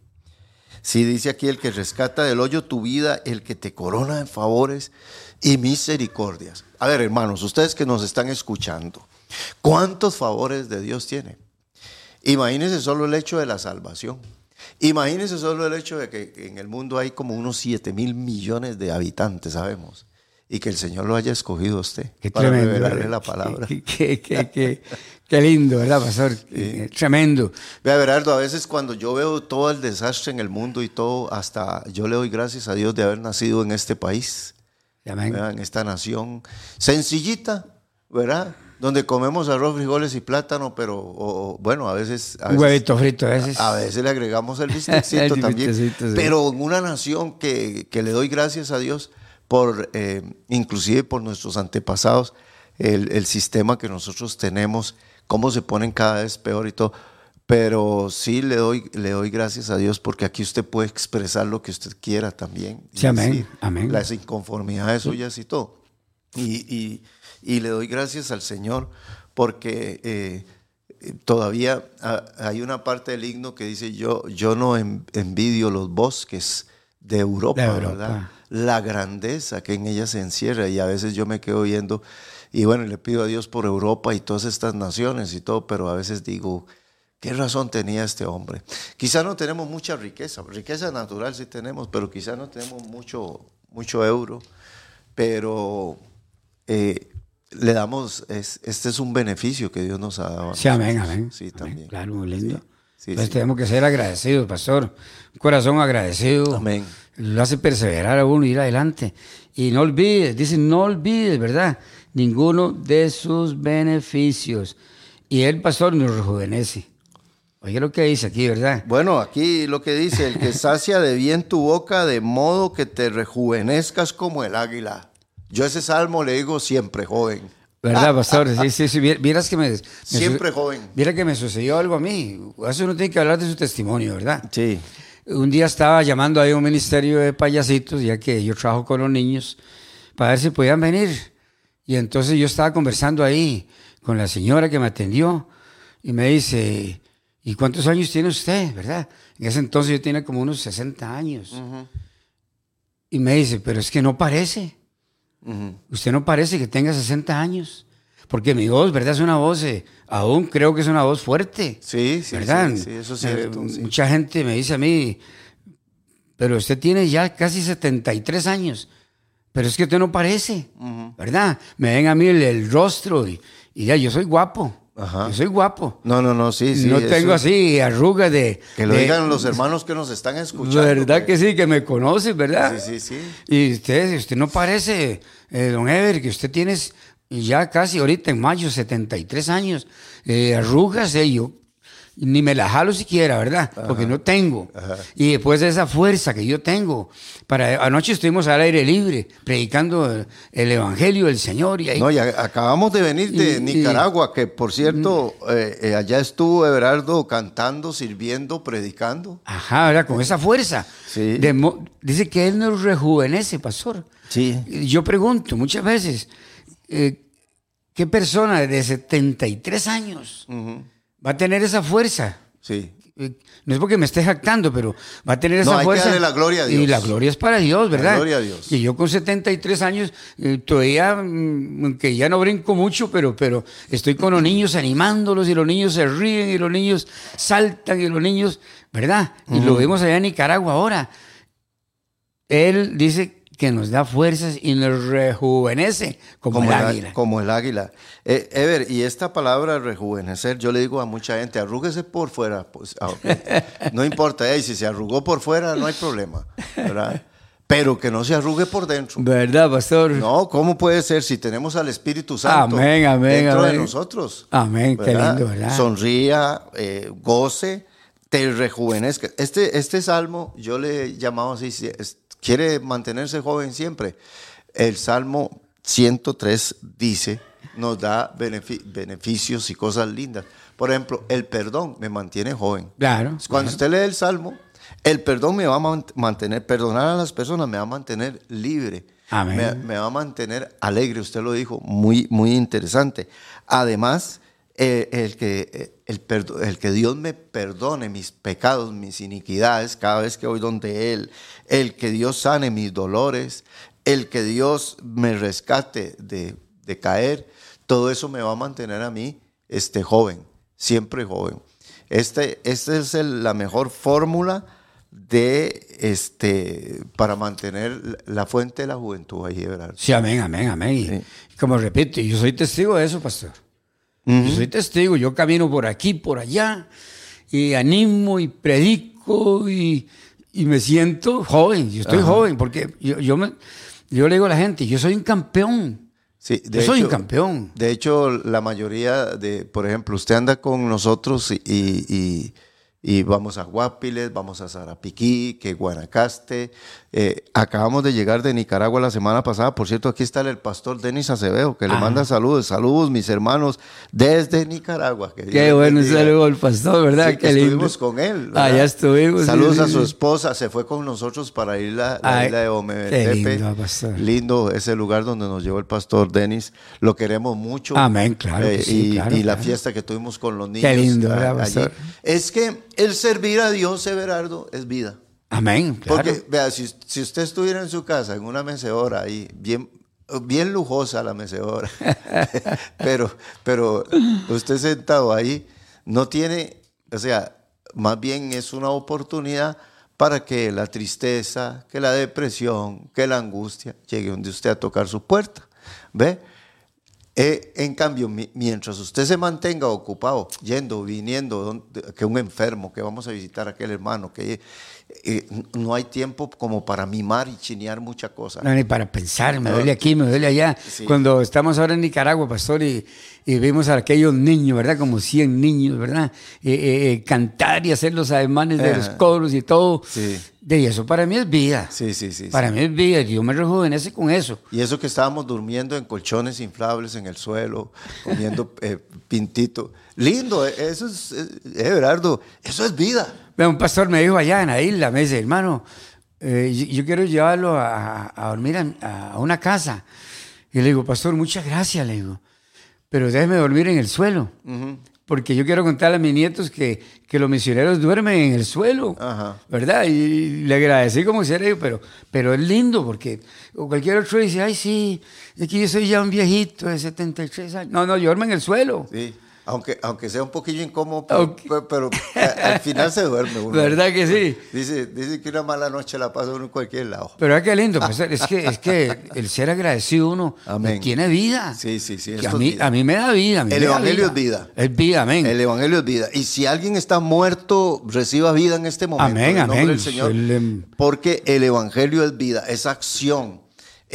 [SPEAKER 3] Sí, dice aquí el que rescata del hoyo tu vida, el que te corona de favores y misericordias. A ver, hermanos, ustedes que nos están escuchando, ¿cuántos favores de Dios tiene? Imagínense solo el hecho de la salvación. Imagínense solo el hecho de que en el mundo hay como unos 7 mil millones de habitantes, sabemos. Y que el Señor lo haya escogido a usted
[SPEAKER 4] Qué
[SPEAKER 3] para
[SPEAKER 4] tremendo.
[SPEAKER 3] revelarle la palabra.
[SPEAKER 4] Qué, lindo, ¿verdad, pastor? Qué Tremendo.
[SPEAKER 3] Vea, Berardo, a veces cuando yo veo todo el desastre en el mundo y todo, hasta yo le doy gracias a Dios de haber nacido en este país, en esta nación sencillita, ¿verdad? Donde comemos arroz, frijoles y plátano, pero o- o, bueno, a veces, a veces,
[SPEAKER 4] huevito frito a veces.
[SPEAKER 3] a veces le agregamos el bistecito también.
[SPEAKER 4] sí.
[SPEAKER 3] Pero en una nación que, que le doy gracias a Dios por eh, inclusive por nuestros antepasados, el, el, sistema que nosotros tenemos, cómo se ponen cada vez peor y todo. Pero sí le doy, le doy gracias a Dios porque aquí usted puede expresar lo que usted quiera también.
[SPEAKER 4] Sí, amén, amén.
[SPEAKER 3] Las inconformidades suyas y todo. Y, y, y, le doy gracias al Señor porque eh, todavía hay una parte del himno que dice, yo, yo no envidio los bosques de Europa, de Europa. ¿verdad? La grandeza que en ella se encierra y a veces yo me quedo viendo y bueno, le pido a Dios por Europa y todas estas naciones y todo, pero a veces digo, ¿qué razón tenía este hombre? Quizá no tenemos mucha riqueza, riqueza natural sí tenemos, pero quizá no tenemos mucho, mucho euro, pero eh, le damos, es, este es un beneficio que Dios nos ha dado.
[SPEAKER 4] Sí, amén, amén.
[SPEAKER 3] Sí, también.
[SPEAKER 4] Claro, muy lindo. Sí, Entonces tenemos que ser agradecidos, pastor. Un corazón agradecido.
[SPEAKER 3] Amén.
[SPEAKER 4] Lo hace perseverar a uno, ir adelante. Y no olvides, dice, no olvides, ¿verdad? Ninguno de sus beneficios. Y el pastor nos rejuvenece. Oye lo que dice aquí, ¿verdad?
[SPEAKER 3] Bueno, aquí lo que dice, el que sacia de bien tu boca de modo que te rejuvenezcas como el águila. Yo ese salmo le digo siempre joven.
[SPEAKER 4] ¿Verdad, pastor? Sí, sí, sí. Vieras que me, me
[SPEAKER 3] Siempre joven.
[SPEAKER 4] Mira que me sucedió algo a mí. Eso uno tiene que hablar de su testimonio, ¿verdad?
[SPEAKER 3] Sí.
[SPEAKER 4] Un día estaba llamando ahí a un ministerio de payasitos, ya que yo trabajo con los niños, para ver si podían venir. Y entonces yo estaba conversando ahí con la señora que me atendió y me dice, ¿y cuántos años tiene usted, verdad? En ese entonces yo tenía como unos 60 años. Y me dice, pero es que no parece. Usted no parece que tenga 60 años. Porque mi voz, ¿verdad? Es una voz, eh, aún creo que es una voz fuerte.
[SPEAKER 3] Sí, sí,
[SPEAKER 4] ¿verdad?
[SPEAKER 3] Sí, eso es cierto.
[SPEAKER 4] Eh, mucha gente me dice a mí, pero usted tiene ya casi 73 años, pero es que usted no parece, ¿verdad? Me ven a mí el, rostro y, y, ya yo soy guapo. Yo soy guapo.
[SPEAKER 3] No, no, no, sí, sí.
[SPEAKER 4] No tengo así arrugas de...
[SPEAKER 3] Que lo
[SPEAKER 4] de,
[SPEAKER 3] digan los hermanos que nos están escuchando.
[SPEAKER 4] ¿Verdad que sí? Que me conocen, ¿verdad?
[SPEAKER 3] Sí, sí, sí.
[SPEAKER 4] Y usted, usted no parece, eh, don Ever, que usted tiene ya casi ahorita en mayo 73 años, eh, arrugas, eh, yo ni me la jalo siquiera, ¿verdad? Ajá. Porque no tengo. Ajá. Y después de esa fuerza que yo tengo, para anoche estuvimos al aire libre predicando el, el evangelio del Señor y ahí,
[SPEAKER 3] No, y acabamos de venir de
[SPEAKER 4] Y-
[SPEAKER 3] Nicaragua, que por cierto, eh, eh, allá estuvo Everardo cantando, sirviendo, predicando.
[SPEAKER 4] ajá, ¿verdad? Con esa fuerza.
[SPEAKER 3] Sí.
[SPEAKER 4] De dice que él nos rejuvenece, pastor.
[SPEAKER 3] Sí.
[SPEAKER 4] Yo pregunto muchas veces, eh, ¿qué persona de 73 años va a tener esa fuerza?
[SPEAKER 3] Sí.
[SPEAKER 4] Eh, No es porque me esté jactando, pero va a tener esa
[SPEAKER 3] No, hay que
[SPEAKER 4] fuerza.
[SPEAKER 3] darle la gloria a Dios.
[SPEAKER 4] Y la gloria es para Dios, ¿verdad?
[SPEAKER 3] gloria a Dios.
[SPEAKER 4] Y yo con 73 años, eh, todavía, mm, que ya no brinco mucho, pero, pero estoy con los niños animándolos y los niños se ríen y los niños saltan y los niños, ¿verdad? Y lo vemos allá en Nicaragua ahora. Él dice que nos da fuerzas y nos rejuvenece como, el águila.
[SPEAKER 3] como el águila. Eh, Ever, y esta palabra rejuvenecer, yo le digo a mucha gente, arrúguese por fuera. Pues, ah, no importa, eh, si se arrugó por fuera, no hay problema. ¿verdad? Pero que no se arrugue por dentro.
[SPEAKER 4] ¿Verdad, pastor?
[SPEAKER 3] No, ¿cómo puede ser si tenemos al Espíritu Santo
[SPEAKER 4] Amén, amén,
[SPEAKER 3] dentro de nosotros?
[SPEAKER 4] Amén, qué lindo, ¿verdad?
[SPEAKER 3] Sonría, eh, goce, te rejuvenezca. Este, este salmo, yo le he llamado así, es- quiere mantenerse joven siempre. El salmo 103 dice, nos da benefi- beneficios y cosas lindas. Por ejemplo, el perdón me mantiene joven.
[SPEAKER 4] Claro.
[SPEAKER 3] Cuando usted lee el Salmo, el perdón me va a man- mantener, perdonar a las personas me va a mantener libre.
[SPEAKER 4] Amén.
[SPEAKER 3] Me, me va a mantener alegre, usted lo dijo, muy, muy interesante. Además, eh, el, que, el, que Dios me perdone mis pecados, mis iniquidades, cada vez que voy donde Él, el que Dios sane mis dolores, el que Dios me rescate de, de caer, todo eso me va a mantener a mí este, joven, siempre joven. Este, esta es el- la mejor fórmula de este para mantener la fuente de la juventud ahí, ¿verdad?
[SPEAKER 4] Sí, amén, amén, amén.
[SPEAKER 3] Sí.
[SPEAKER 4] y como repito, yo soy testigo de eso, pastor. Yo soy testigo, yo camino por aquí, por allá, y animo y predico y, y me siento joven. Yo estoy joven porque yo, yo, me- yo le digo a la gente, yo soy un campeón.
[SPEAKER 3] Sí,
[SPEAKER 4] Yo soy un campeón.
[SPEAKER 3] De hecho, la mayoría de, por ejemplo, usted anda con nosotros y, y- y vamos a Guapiles, vamos a Zarapiquí, que Guanacaste. Eh, acabamos de llegar de Nicaragua la semana pasada. Por cierto, aquí está el pastor Denis Acevedo, que le manda saludos. Saludos, mis hermanos, desde Nicaragua.
[SPEAKER 4] Qué bueno, saludo al pastor, ¿verdad?
[SPEAKER 3] Sí, estuvimos con él.
[SPEAKER 4] Ah, ya estuvimos.
[SPEAKER 3] Saludos a su esposa, se fue con nosotros para ir a la isla de Ometepe. lindo, pastor. lindo ese lugar donde nos llevó el pastor Denis. Lo queremos mucho.
[SPEAKER 4] Amén, claro. Eh,
[SPEAKER 3] y, la fiesta que tuvimos con los niños.
[SPEAKER 4] Qué lindo, ¿verdad, pastor?
[SPEAKER 3] Es que el servir a Dios, Everardo, es vida.
[SPEAKER 4] Amén.
[SPEAKER 3] Porque, vea, si, usted estuviera en su casa, en una mecedora ahí, bien, bien lujosa la mecedora, pero, pero usted sentado ahí, no tiene, o sea, más bien es una oportunidad para que la tristeza, que la depresión, que la angustia llegue donde usted a tocar su puerta. ¿Ve? Eh, en cambio, mientras usted se mantenga ocupado, yendo, viniendo, que un enfermo, que vamos a visitar a aquel hermano, que eh, no hay tiempo como para mimar y chinear muchas cosas.
[SPEAKER 4] No, ni para pensar, me duele aquí, me duele allá. Cuando estamos ahora en Nicaragua, pastor, y, y vimos a aquellos niños, ¿verdad? Como 100 niños, ¿verdad? Eh, cantar y hacer los ademanes de los coros y todo. Sí. De eso para mí es vida.
[SPEAKER 3] Sí, sí, sí.
[SPEAKER 4] Para mí es vida. Dios me rejuvenece con eso.
[SPEAKER 3] Y eso que estábamos durmiendo en colchones inflables en el suelo, comiendo eh, pintito. Lindo, eh, eso es, eh, Everardo, eso es vida.
[SPEAKER 4] Un pastor me dijo allá en la isla, me dice, hermano, yo, quiero llevarlo a, dormir a, una casa. Y le digo, pastor, muchas gracias, le digo, pero déjeme dormir en el suelo porque yo quiero contarle a mis nietos que, que los misioneros duermen en el suelo, ¿verdad? Y le agradecí como si era pero, pero es lindo porque cualquier otro dice, ay, sí, es que yo soy ya un viejito de 73 años. No, no, yo duermo en el suelo.
[SPEAKER 3] Sí. Aunque, aunque sea un poquillo incómodo, pero, al final se duerme uno.
[SPEAKER 4] ¿Verdad que sí?
[SPEAKER 3] Dice, dice que una mala noche la pasa uno en cualquier lado.
[SPEAKER 4] Pero es que lindo, pues, es, que, es que el ser agradecido uno tiene vida.
[SPEAKER 3] Sí, sí, sí.
[SPEAKER 4] a, mí, a mí me da vida.
[SPEAKER 3] el Evangelio es vida.
[SPEAKER 4] Es vida, amén.
[SPEAKER 3] El Evangelio es vida. Y si alguien está muerto, reciba vida en este momento.
[SPEAKER 4] Amén, en amén.
[SPEAKER 3] Del Señor, porque el Evangelio es vida, es acción,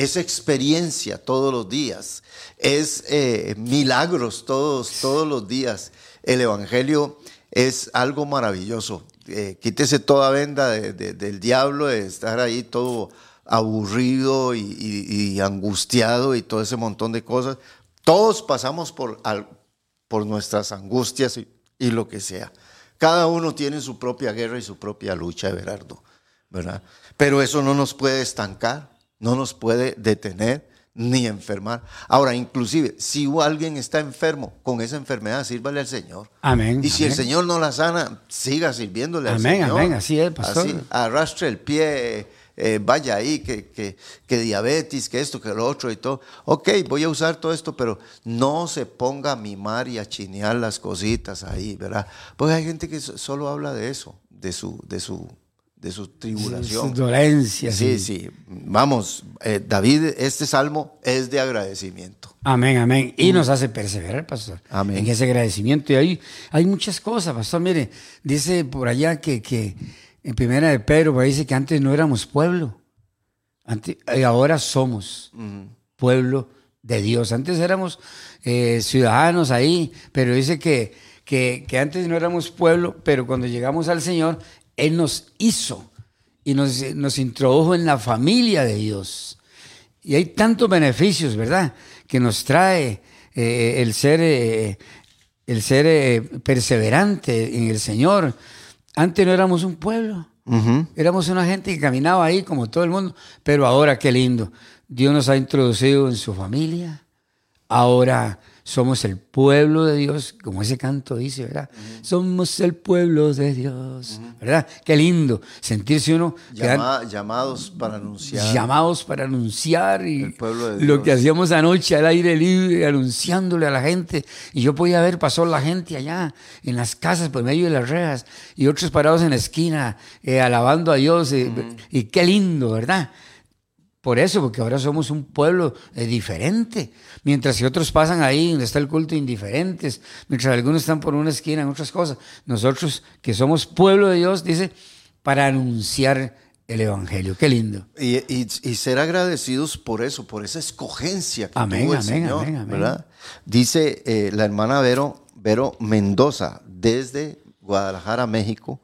[SPEAKER 3] es experiencia todos los días es eh, milagros todos, todos los días. El Evangelio es algo maravilloso. Eh, quítese toda venda del diablo, de estar ahí todo aburrido y, angustiado y todo ese montón de cosas. Todos pasamos por, por nuestras angustias y, lo que sea. Cada uno tiene su propia guerra y su propia lucha, Everardo, ¿verdad? Pero eso no nos puede estancar, no nos puede detener ni enfermar. Ahora, inclusive, si alguien está enfermo con esa enfermedad, sírvale al Señor.
[SPEAKER 4] Amén.
[SPEAKER 3] Y si el Señor no la sana, siga sirviéndole al
[SPEAKER 4] Señor.
[SPEAKER 3] Amén,
[SPEAKER 4] amén, así es, pastor. Así,
[SPEAKER 3] arrastre el pie, eh, vaya ahí, que, que, que, diabetes, que esto, que lo otro y todo. Ok, voy a usar todo esto, pero no se ponga a mimar y a chinear las cositas ahí, ¿verdad? Porque hay gente que solo habla de eso, de su, de su de su tribulación.
[SPEAKER 4] Su dolencia.
[SPEAKER 3] Sí, sí. Vamos, eh, David, este salmo es de agradecimiento.
[SPEAKER 4] Amén, amén. Y mm. nos hace perseverar, pastor. Amén. En ese agradecimiento. Y ahí hay muchas cosas, pastor. Mire, dice por allá que, que en primera de Pedro, dice que antes no éramos pueblo. Antes, y ahora somos pueblo de Dios. Antes éramos eh, ciudadanos ahí, pero dice que, que, que antes no éramos pueblo, pero cuando llegamos al Señor, él nos hizo y nos, introdujo en la familia de Dios. Y hay tantos beneficios, ¿verdad? Que nos trae eh, el ser, eh, el ser eh, perseverante en el Señor. Antes no éramos un pueblo, éramos una gente que caminaba ahí como todo el mundo, pero ahora qué lindo. Dios nos ha introducido en su familia. Ahora somos el pueblo de Dios, como ese canto dice, ¿verdad? Somos el pueblo de Dios, ¿verdad? Qué lindo sentirse uno.
[SPEAKER 3] llamados para anunciar.
[SPEAKER 4] Llamados para anunciar y lo que hacíamos anoche al aire libre, anunciándole a la gente. Y yo podía ver, pasó la gente allá en las casas por medio de las rejas y otros parados en la esquina, eh, alabando a Dios. Eh, y qué lindo, ¿verdad? Por eso, porque ahora somos un pueblo eh, diferente. Mientras que otros pasan ahí donde está el culto indiferentes, mientras algunos están por una esquina en otras cosas. Nosotros que somos pueblo de Dios, dice, para anunciar el Evangelio. Qué lindo.
[SPEAKER 3] Y, ser agradecidos por eso, por esa escogencia que tuvo el Señor, ¿verdad? Dice eh, la hermana Vero, Vero Mendoza, desde Guadalajara, México.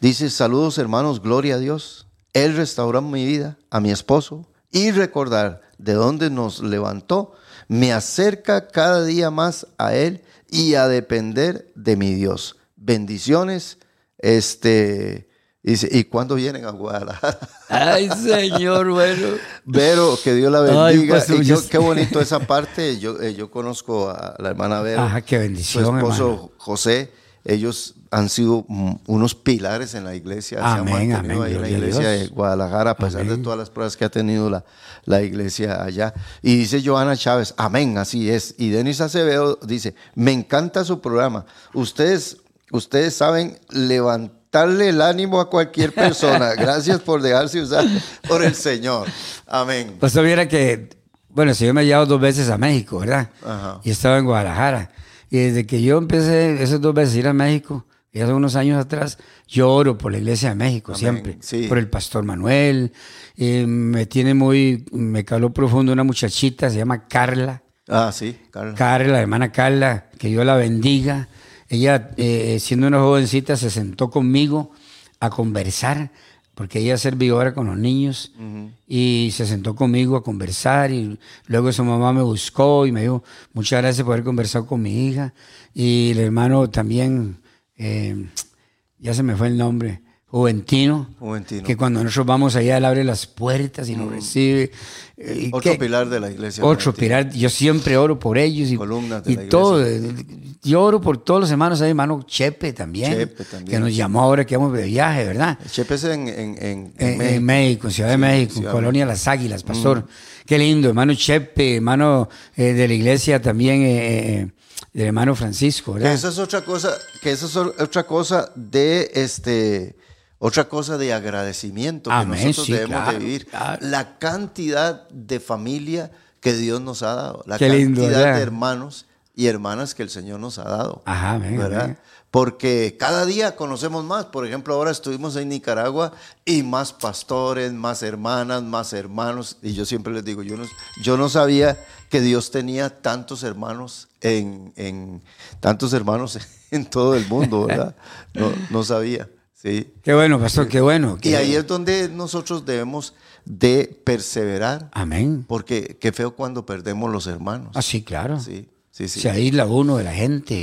[SPEAKER 3] Dice, saludos hermanos, gloria a Dios. Él restauró mi vida, a mi esposo, y recordar de dónde nos levantó me acerca cada día más a Él y a depender de mi Dios. Bendiciones. Este, dice, ¿y cuándo vienen a Guadalajara?
[SPEAKER 4] Ay, Señor, bueno.
[SPEAKER 3] Vero, que Dios la bendiga. y yo, qué bonito esa parte. Yo, eh, yo conozco a la hermana Vero.
[SPEAKER 4] Ajá, qué bendición.
[SPEAKER 3] Su esposo José. Ellos han sido unos pilares en la iglesia.
[SPEAKER 4] Amén, se han
[SPEAKER 3] amén, ahí en la iglesia de Guadalajara, a pesar de todas las pruebas que ha tenido la, la iglesia allá. Y dice Joana Chávez, amén, así es. Y Denis Acevedo dice, me encanta su programa. Ustedes, ustedes saben levantarle el ánimo a cualquier persona. Gracias por dejarse usar por el Señor. Amén.
[SPEAKER 4] Pues viera que, bueno, si yo me he llevado dos veces a México, ¿verdad? Ajá. Y estaba en Guadalajara. Y desde que yo empecé esas dos veces a ir a México, y hace unos años atrás, yo oro por la Iglesia de México siempre, por el pastor Manuel. me tiene muy, me caló profundo una muchachita, se llama Carla.
[SPEAKER 3] Ah, sí,
[SPEAKER 4] Carla. Carla, la hermana Carla, que Dios la bendiga. Ella, eh, siendo una jovencita, se sentó conmigo a conversar, porque ella servidora con los niños, y se sentó conmigo a conversar, y luego su mamá me buscó y me dijo, muchas gracias por haber conversado con mi hija, y el hermano también eh, ya se me fue el nombre, Juventino,
[SPEAKER 3] Juventino,
[SPEAKER 4] que cuando nosotros vamos allá, él abre las puertas y nos mm. recibe.
[SPEAKER 3] Eh, otro pilar de la iglesia.
[SPEAKER 4] Otro pilar, yo siempre oro por ellos y,
[SPEAKER 3] Columnas de
[SPEAKER 4] y todo. Yo oro por todos los hermanos, hay hermano Chepe también, que nos llamó ahora que vamos de viaje, ¿verdad?
[SPEAKER 3] Chepe es en, en,
[SPEAKER 4] en, en México, Ciudad de México, Colonia Las Águilas, pastor. Mm. Qué lindo, hermano Chepe, hermano eh, de la iglesia también. Eh, del hermano Francisco, ¿verdad?
[SPEAKER 3] Que eso es otra cosa, que eso es otra cosa de este otra cosa de agradecimiento que nosotros debemos de vivir. La cantidad de familia que Dios nos ha dado, la cantidad de hermanos y hermanas que el Señor nos ha dado.
[SPEAKER 4] Ajá, ¿verdad?
[SPEAKER 3] Porque cada día conocemos más. Por ejemplo, ahora estuvimos en Nicaragua y más pastores, más hermanas, más hermanos. Y yo siempre les digo, yo no, yo no sabía que Dios tenía tantos hermanos en, en tantos hermanos en todo el mundo, ¿verdad? No, no sabía. Sí.
[SPEAKER 4] Qué bueno, pastor, qué bueno.
[SPEAKER 3] y ahí es donde nosotros debemos de perseverar.
[SPEAKER 4] Amén.
[SPEAKER 3] Porque qué feo cuando perdemos los hermanos.
[SPEAKER 4] Ah, sí, claro.
[SPEAKER 3] Sí. Sí, sí.
[SPEAKER 4] Se aísla uno de la gente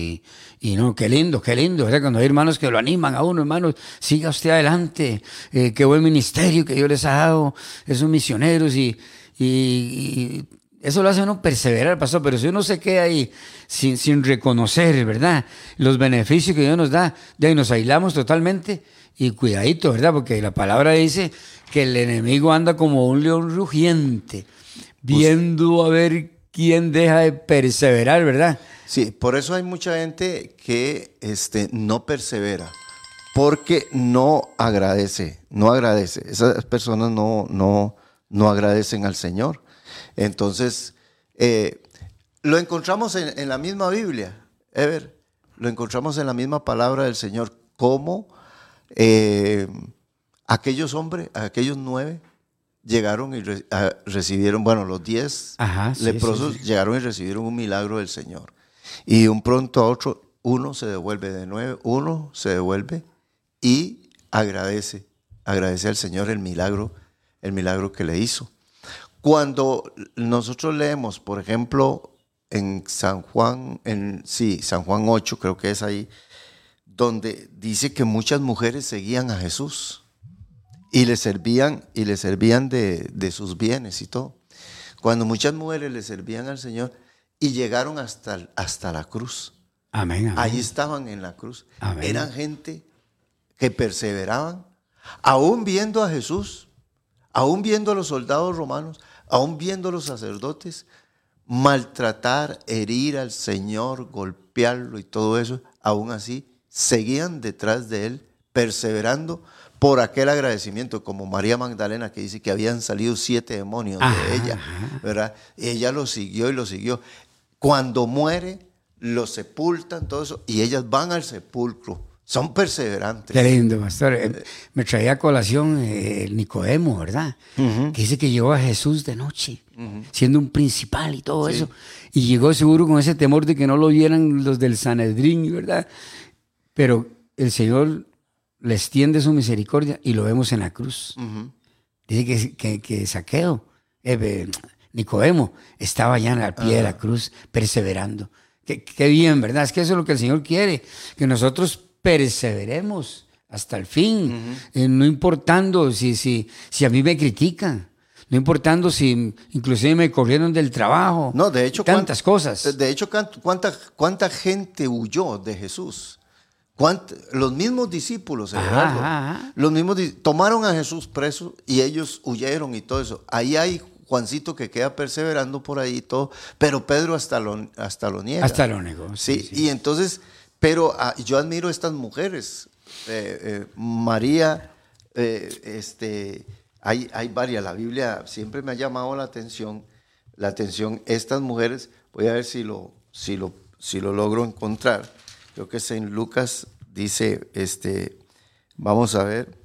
[SPEAKER 4] y, no, qué lindo, qué lindo. Cuando hay hermanos que lo animan a uno, hermanos, siga usted adelante, eh, qué buen ministerio que Dios les ha dado, esos misioneros y, y, eso lo hace uno perseverar, pastor. Pero si uno se queda ahí sin, sin reconocer, ¿verdad? Los beneficios que Dios nos da, de ahí nos aislamos totalmente y cuidadito, ¿verdad? Porque la palabra dice que el enemigo anda como un león rugiente, viendo a ver quién deja de perseverar, ¿verdad?
[SPEAKER 3] Sí, por eso hay mucha gente que este, no persevera, porque no agradece, no agradece. Esas personas no, no, no agradecen al Señor. Entonces, eh, lo encontramos en, la misma Biblia, Ever, lo encontramos en la misma palabra del Señor, como eh, aquellos hombres, aquellos nueve, llegaron y recibieron, bueno, los diez leprosos llegaron y recibieron un milagro del Señor. Y un pronto a otro, uno se devuelve de nuevo, uno se devuelve y agradece, agradece al Señor el milagro, el milagro que le hizo. Cuando nosotros leemos, por ejemplo, en San Juan, en sí, San Juan 8, creo que es ahí, donde dice que muchas mujeres seguían a Jesús y le servían, y le servían de, sus bienes y todo. Cuando muchas mujeres le servían al Señor y llegaron hasta, hasta la cruz.
[SPEAKER 4] Amén,
[SPEAKER 3] Ahí estaban en la cruz. Eran gente que perseveraban, aún viendo a Jesús, aún viendo a los soldados romanos, aún viendo a los sacerdotes, maltratar, herir al Señor, golpearlo y todo eso, aún así seguían detrás de él, perseverando por aquel agradecimiento, como María Magdalena que dice que habían salido siete demonios de ella, ¿verdad? ella lo siguió y lo siguió. Cuando muere, lo sepultan, todo eso, y ellas van al sepulcro. Son perseverantes.
[SPEAKER 4] Qué lindo, pastor. Eh, me traía a colación eh, el Nicodemo, ¿verdad? Que dice que llegó a Jesús de noche, siendo un principal y todo eso. Y llegó seguro con ese temor de que no lo vieran los del Sanedrín, ¿verdad? Pero el Señor le extiende su misericordia y lo vemos en la cruz. Dice que, que, que Saqueo, eh, Nicodemo, estaba ya al pie de la cruz, perseverando. Qué, bien, ¿verdad? Es que eso es lo que el Señor quiere, que nosotros perseveremos hasta el fin, eh, no importando si, si, si a mí me critican. No importando si inclusive me corrieron del trabajo.
[SPEAKER 3] No, de hecho,
[SPEAKER 4] tantas cosas.
[SPEAKER 3] De hecho, ¿cuánta, cuánta gente huyó de Jesús? Los mismos discípulos, los mismos tomaron a Jesús preso y ellos huyeron y todo eso. Ahí hay Juancito que queda perseverando por ahí y todo, pero Pedro hasta lo, hasta lo niega.
[SPEAKER 4] Hasta lo negó.
[SPEAKER 3] Sí, y entonces, pero ah, yo admiro a estas mujeres, eh, eh, María, eh, este, hay, hay varias, la Biblia siempre me ha llamado la atención, la atención, estas mujeres, voy a ver si lo, si lo, si lo logro encontrar, creo que es en Lucas, dice, este, vamos a ver,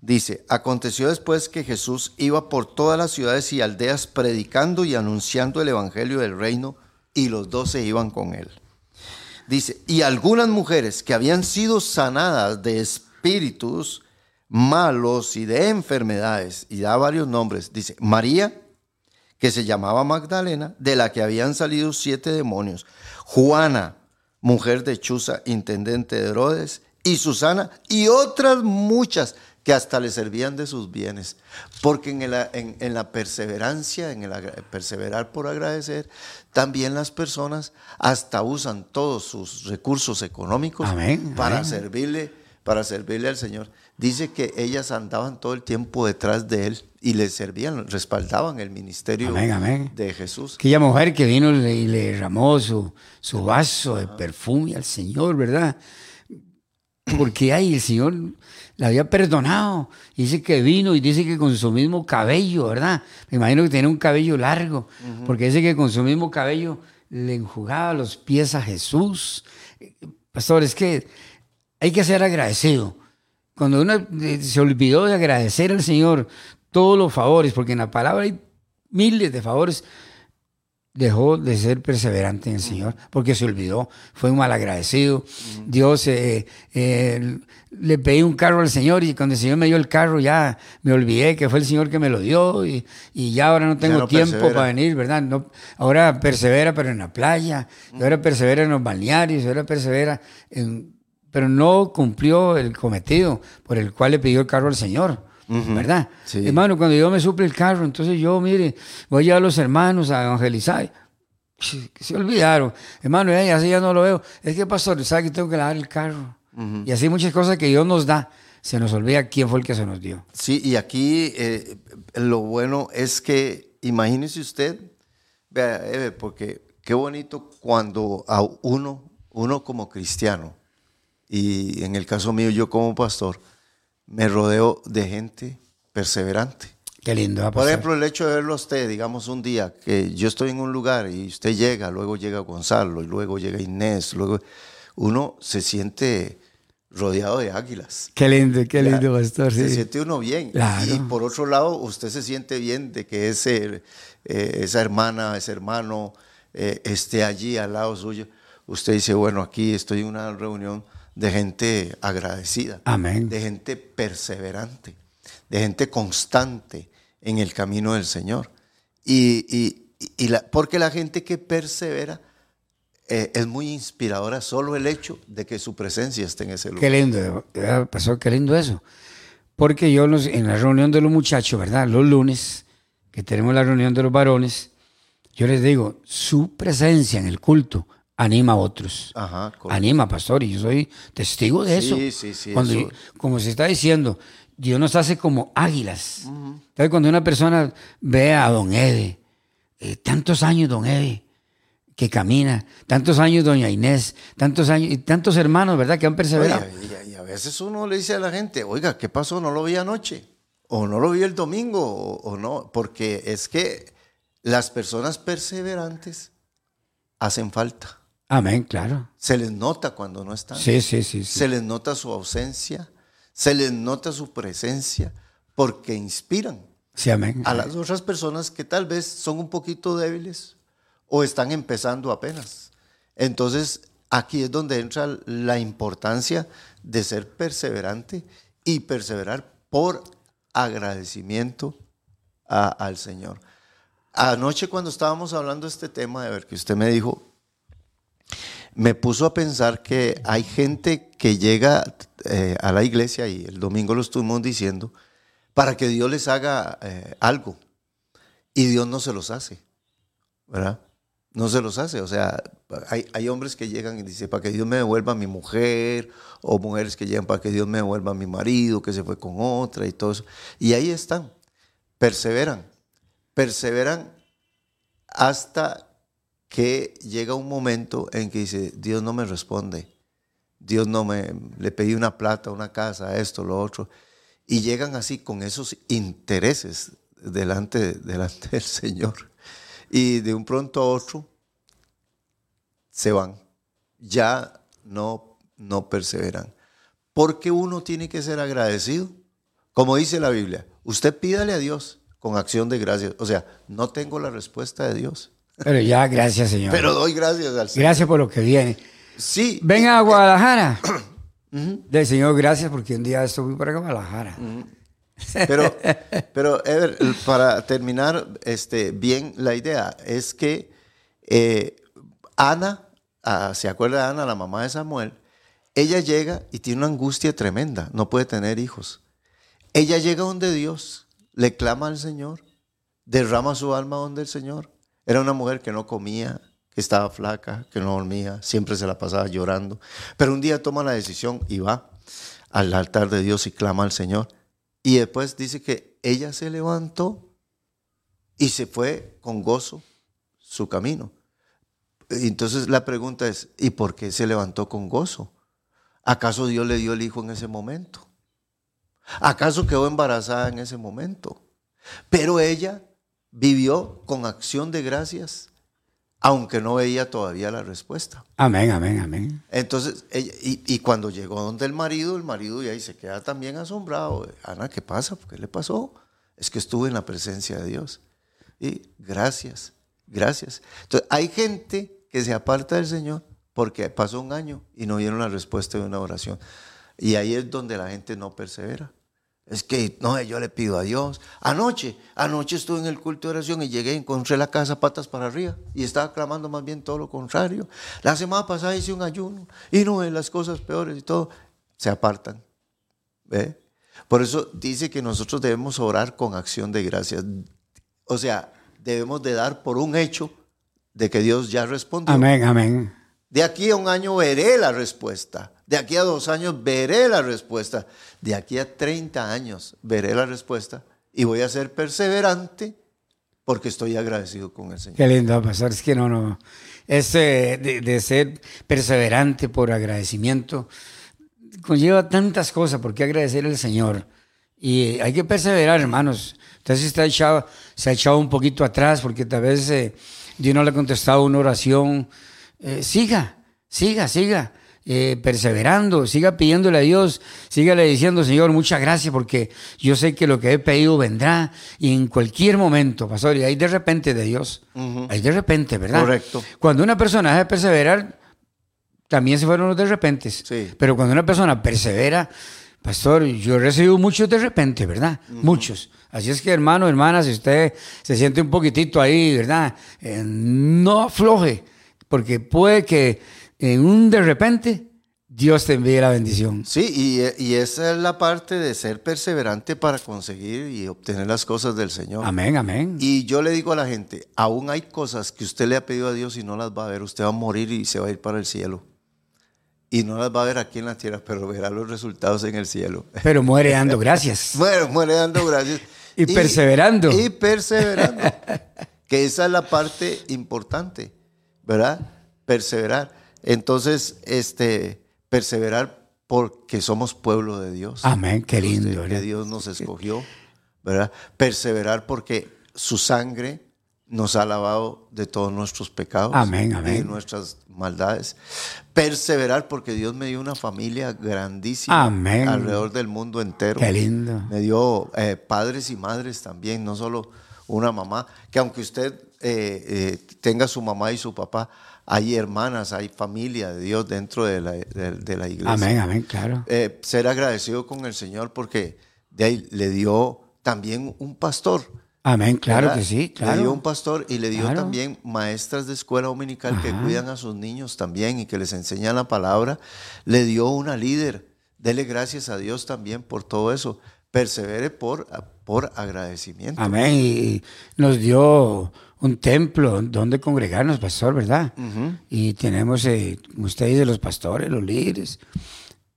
[SPEAKER 3] dice, aconteció después que Jesús iba por todas las ciudades y aldeas predicando y anunciando el Evangelio del reino, y los doce iban con él. Dice, y algunas mujeres que habían sido sanadas de espíritus malos y de enfermedades, y da varios nombres, dice, María, que se llamaba Magdalena, de la que habían salido siete demonios, Juana, mujer de Chuza, intendente de Herodes, y Susana, y otras muchas que hasta le servían de sus bienes. Porque en la, en, la perseverancia, en el perseverar por agradecer, también las personas hasta usan todos sus recursos económicos para servirle para servirle al Señor. Dice que ellas andaban todo el tiempo detrás de él y le servían, respaldaban el ministerio de Jesús.
[SPEAKER 4] Aquella mujer que vino y le derramó su, su vaso de perfume al Señor, ¿verdad? Porque ahí el Señor la había perdonado. Dice que vino y dice que con su mismo cabello, ¿verdad? Me imagino que tenía un cabello largo, porque dice que con su mismo cabello le enjugaba los pies a Jesús. Pastor, es que hay que ser agradecido. Cuando uno eh, se olvidó de agradecer al Señor todos los favores, porque en la palabra hay miles de favores, dejó de ser perseverante en el Señor porque se olvidó, fue un malagradecido. Dios eh, eh, le pedí un carro al Señor y cuando el Señor me dio el carro ya me olvidé que fue el Señor que me lo dio y, ya ahora no tengo tiempo para venir, ¿verdad? No, ahora persevera pero en la playa, ahora persevera en los balnearios, ahora persevera en... Pero no cumplió el cometido por el cual le pidió el carro al Señor. ¿Verdad? Hermano, cuando yo me suple el carro, entonces yo, mire, voy a llevar a los hermanos a evangelizar. Se olvidaron. Hermano, así ya no lo veo. Es que, pastor, sabe que tengo que lavar el carro. Y así muchas cosas que Dios nos da. Se nos olvida quién fue el que se nos dio.
[SPEAKER 3] Sí, y aquí eh, lo bueno es que, imagínese usted, vea, Eve, porque qué bonito cuando a uno, uno como cristiano, y en el caso mío yo como pastor, me rodeo de gente perseverante.
[SPEAKER 4] Qué lindo.
[SPEAKER 3] Por ejemplo, el hecho de verlo a usted, digamos un día que yo estoy en un lugar y usted llega, luego llega Gonzalo y luego llega Inés, luego uno se siente rodeado de águilas.
[SPEAKER 4] Qué lindo, qué lindo, pastor.
[SPEAKER 3] Se siente uno bien. Y por otro lado, usted se siente bien de que ese, eh, esa hermana, ese hermano eh, esté allí al lado suyo. Usted dice, bueno, aquí estoy en una reunión de gente agradecida,
[SPEAKER 4] Amén.
[SPEAKER 3] de gente perseverante, de gente constante en el camino del Señor. Y, porque la gente que persevera eh, es muy inspiradora solo el hecho de que su presencia esté en ese lugar.
[SPEAKER 4] Qué lindo, pasó, qué lindo eso. Porque yo en la reunión de los muchachos, ¿verdad? Los lunes, que tenemos la reunión de los varones, yo les digo, su presencia en el culto anima a otros. anima, pastor, y yo soy testigo de eso.
[SPEAKER 3] Sí, sí, sí.
[SPEAKER 4] Cuando, Como se está diciendo, Dios nos hace como águilas. Entonces, cuando una persona ve a don Ede, eh, tantos años don Ede, que camina, tantos años doña Inés, tantos años, y tantos hermanos, ¿verdad?, que han perseverado.
[SPEAKER 3] y, a veces uno le dice a la gente, oiga, ¿qué pasó? No lo vi anoche, o no lo vi el domingo, o no, porque es que las personas perseverantes hacen falta.
[SPEAKER 4] Amén, claro.
[SPEAKER 3] Se les nota cuando no están.
[SPEAKER 4] Sí, sí, sí,
[SPEAKER 3] Se les nota su ausencia, se les nota su presencia, porque inspiran
[SPEAKER 4] sí, amén.
[SPEAKER 3] a las otras personas que tal vez son un poquito débiles o están empezando apenas. Entonces, aquí es donde entra la importancia de ser perseverante y perseverar por agradecimiento al Señor. Anoche cuando estábamos hablando de este tema, de ver que usted me dijo, me puso a pensar que hay gente que llega eh, a la iglesia, y el domingo lo estuvimos diciendo, para que Dios les haga eh, algo. Y Dios no se los hace, ¿verdad? No se los hace. O sea, hay, hay, hombres que llegan y dicen, para que Dios me devuelva mi mujer, o mujeres que llegan para que Dios me devuelva a mi marido, que se fue con otra y todo eso. Y ahí están, perseveran, perseveran hasta que llega un momento en que dice, Dios no me responde, Dios no me, le pedí una plata, una casa, esto, lo otro. Y llegan así con esos intereses delante, delante del Señor. Y de un pronto a otro se van. Ya no, no perseveran. Porque uno tiene que ser agradecido. Como dice la Biblia, usted pídale a Dios con acción de gracias. O sea, no tengo la respuesta de Dios.
[SPEAKER 4] Pero ya, gracias, Señor.
[SPEAKER 3] Pero doy gracias al Señor.
[SPEAKER 4] Gracias por lo que viene.
[SPEAKER 3] Sí.
[SPEAKER 4] Ven a Guadalajara. Del Señor, gracias porque un día estuve para Guadalajara.
[SPEAKER 3] Pero, pero Ever, para terminar este, bien la idea, es que eh, Ana, ah, ¿se acuerda de Ana, la mamá de Samuel? Ella llega y tiene una angustia tremenda, no puede tener hijos. Ella llega donde Dios, le clama al Señor, derrama su alma donde el Señor. Era una mujer que no comía, que estaba flaca, que no dormía, siempre se la pasaba llorando. Pero un día toma la decisión y va al altar de Dios y clama al Señor. Y después dice que ella se levantó y se fue con gozo su camino. Entonces la pregunta es, ¿y por qué se levantó con gozo? ¿Acaso Dios le dio el hijo en ese momento? ¿Acaso quedó embarazada en ese momento? Pero ella vivió con acción de gracias, aunque no veía todavía la respuesta.
[SPEAKER 4] Amén, amén, amén.
[SPEAKER 3] Entonces, y, cuando llegó donde el marido, el marido y ahí se queda también asombrado. Ana, ¿qué pasa? ¿Qué le pasó? Es que estuve en la presencia de Dios. Y gracias, gracias. Entonces, hay gente que se aparta del Señor porque pasó un año y no vieron la respuesta de una oración. Y ahí es donde la gente no persevera. Es que no, yo le pido a Dios. Anoche, anoche estuve en el culto de oración y llegué y encontré la casa patas para arriba y estaba clamando más bien todo lo contrario. La semana pasada hice un ayuno y no, las cosas peores y todo se apartan. ¿Ve? Por eso dice que nosotros debemos orar con acción de gracias. O sea, debemos de dar por un hecho de que Dios ya respondió.
[SPEAKER 4] Amén, amén.
[SPEAKER 3] De aquí a un año veré la respuesta. De aquí a dos años veré la respuesta. De aquí a 30 años veré la respuesta. Y voy a ser perseverante porque estoy agradecido con el Señor.
[SPEAKER 4] Qué lindo, pastor. Es que no, no. Ese de, ser perseverante por agradecimiento conlleva tantas cosas. ¿Por qué agradecer al Señor? Y hay que perseverar, hermanos. Entonces está echado, se ha echado un poquito atrás porque tal vez eh, Dios no le ha contestado una oración. Eh, siga, siga, siga. Eh, perseverando, siga pidiéndole a Dios, sígale diciendo, Señor, muchas gracias porque yo sé que lo que he pedido vendrá y en cualquier momento, pastor, y ahí de repente de Dios, ahí de repente, ¿verdad?
[SPEAKER 3] Correcto.
[SPEAKER 4] Cuando una persona deja de perseverar, también se fueron los de repente.
[SPEAKER 3] Sí.
[SPEAKER 4] Pero cuando una persona persevera, pastor, yo he recibido muchos de repente, ¿verdad? Muchos. Así es que, hermano, hermana, si usted se siente un poquitito ahí, ¿verdad? Eh, no afloje, porque puede que en un de repente, Dios te envíe la bendición.
[SPEAKER 3] Sí, y, esa es la parte de ser perseverante para conseguir y obtener las cosas del Señor.
[SPEAKER 4] Amén, amén.
[SPEAKER 3] Y yo le digo a la gente, aún hay cosas que usted le ha pedido a Dios y no las va a ver. Usted va a morir y se va a ir para el cielo. Y no las va a ver aquí en la tierra, pero verá los resultados en el cielo.
[SPEAKER 4] Pero muere dando gracias.
[SPEAKER 3] bueno, muere dando gracias.
[SPEAKER 4] y, perseverando.
[SPEAKER 3] Y perseverando. que esa es la parte importante, ¿verdad? Perseverar. Entonces, este, perseverar porque somos pueblo de Dios.
[SPEAKER 4] Amén, qué lindo.
[SPEAKER 3] Que Dios nos escogió, ¿verdad? Perseverar porque su sangre nos ha lavado de todos nuestros pecados
[SPEAKER 4] amén,
[SPEAKER 3] y
[SPEAKER 4] amén.
[SPEAKER 3] nuestras maldades. Perseverar porque Dios me dio una familia grandísima
[SPEAKER 4] amén.
[SPEAKER 3] alrededor del mundo entero.
[SPEAKER 4] Qué lindo.
[SPEAKER 3] Me dio eh, padres y madres también, no solo una mamá, que aunque usted eh, eh, tenga su mamá y su papá, hay hermanas, hay familia de Dios dentro de la, de, de la iglesia.
[SPEAKER 4] Amén, amén, claro.
[SPEAKER 3] Eh, ser agradecido con el Señor porque de ahí le dio también un pastor.
[SPEAKER 4] Amén, claro
[SPEAKER 3] ¿verdad?
[SPEAKER 4] que sí,
[SPEAKER 3] Le dio
[SPEAKER 4] claro.
[SPEAKER 3] un pastor y le dio
[SPEAKER 4] Claro.
[SPEAKER 3] también maestras de escuela dominical que cuidan a sus niños también y que les enseñan la palabra. Le dio una líder. Dele gracias a Dios también por todo eso. Persevere por, por agradecimiento.
[SPEAKER 4] Amén. Y nos dio un templo donde congregarnos, pastor, ¿verdad? Y tenemos, eh, como usted dice, los pastores, los líderes.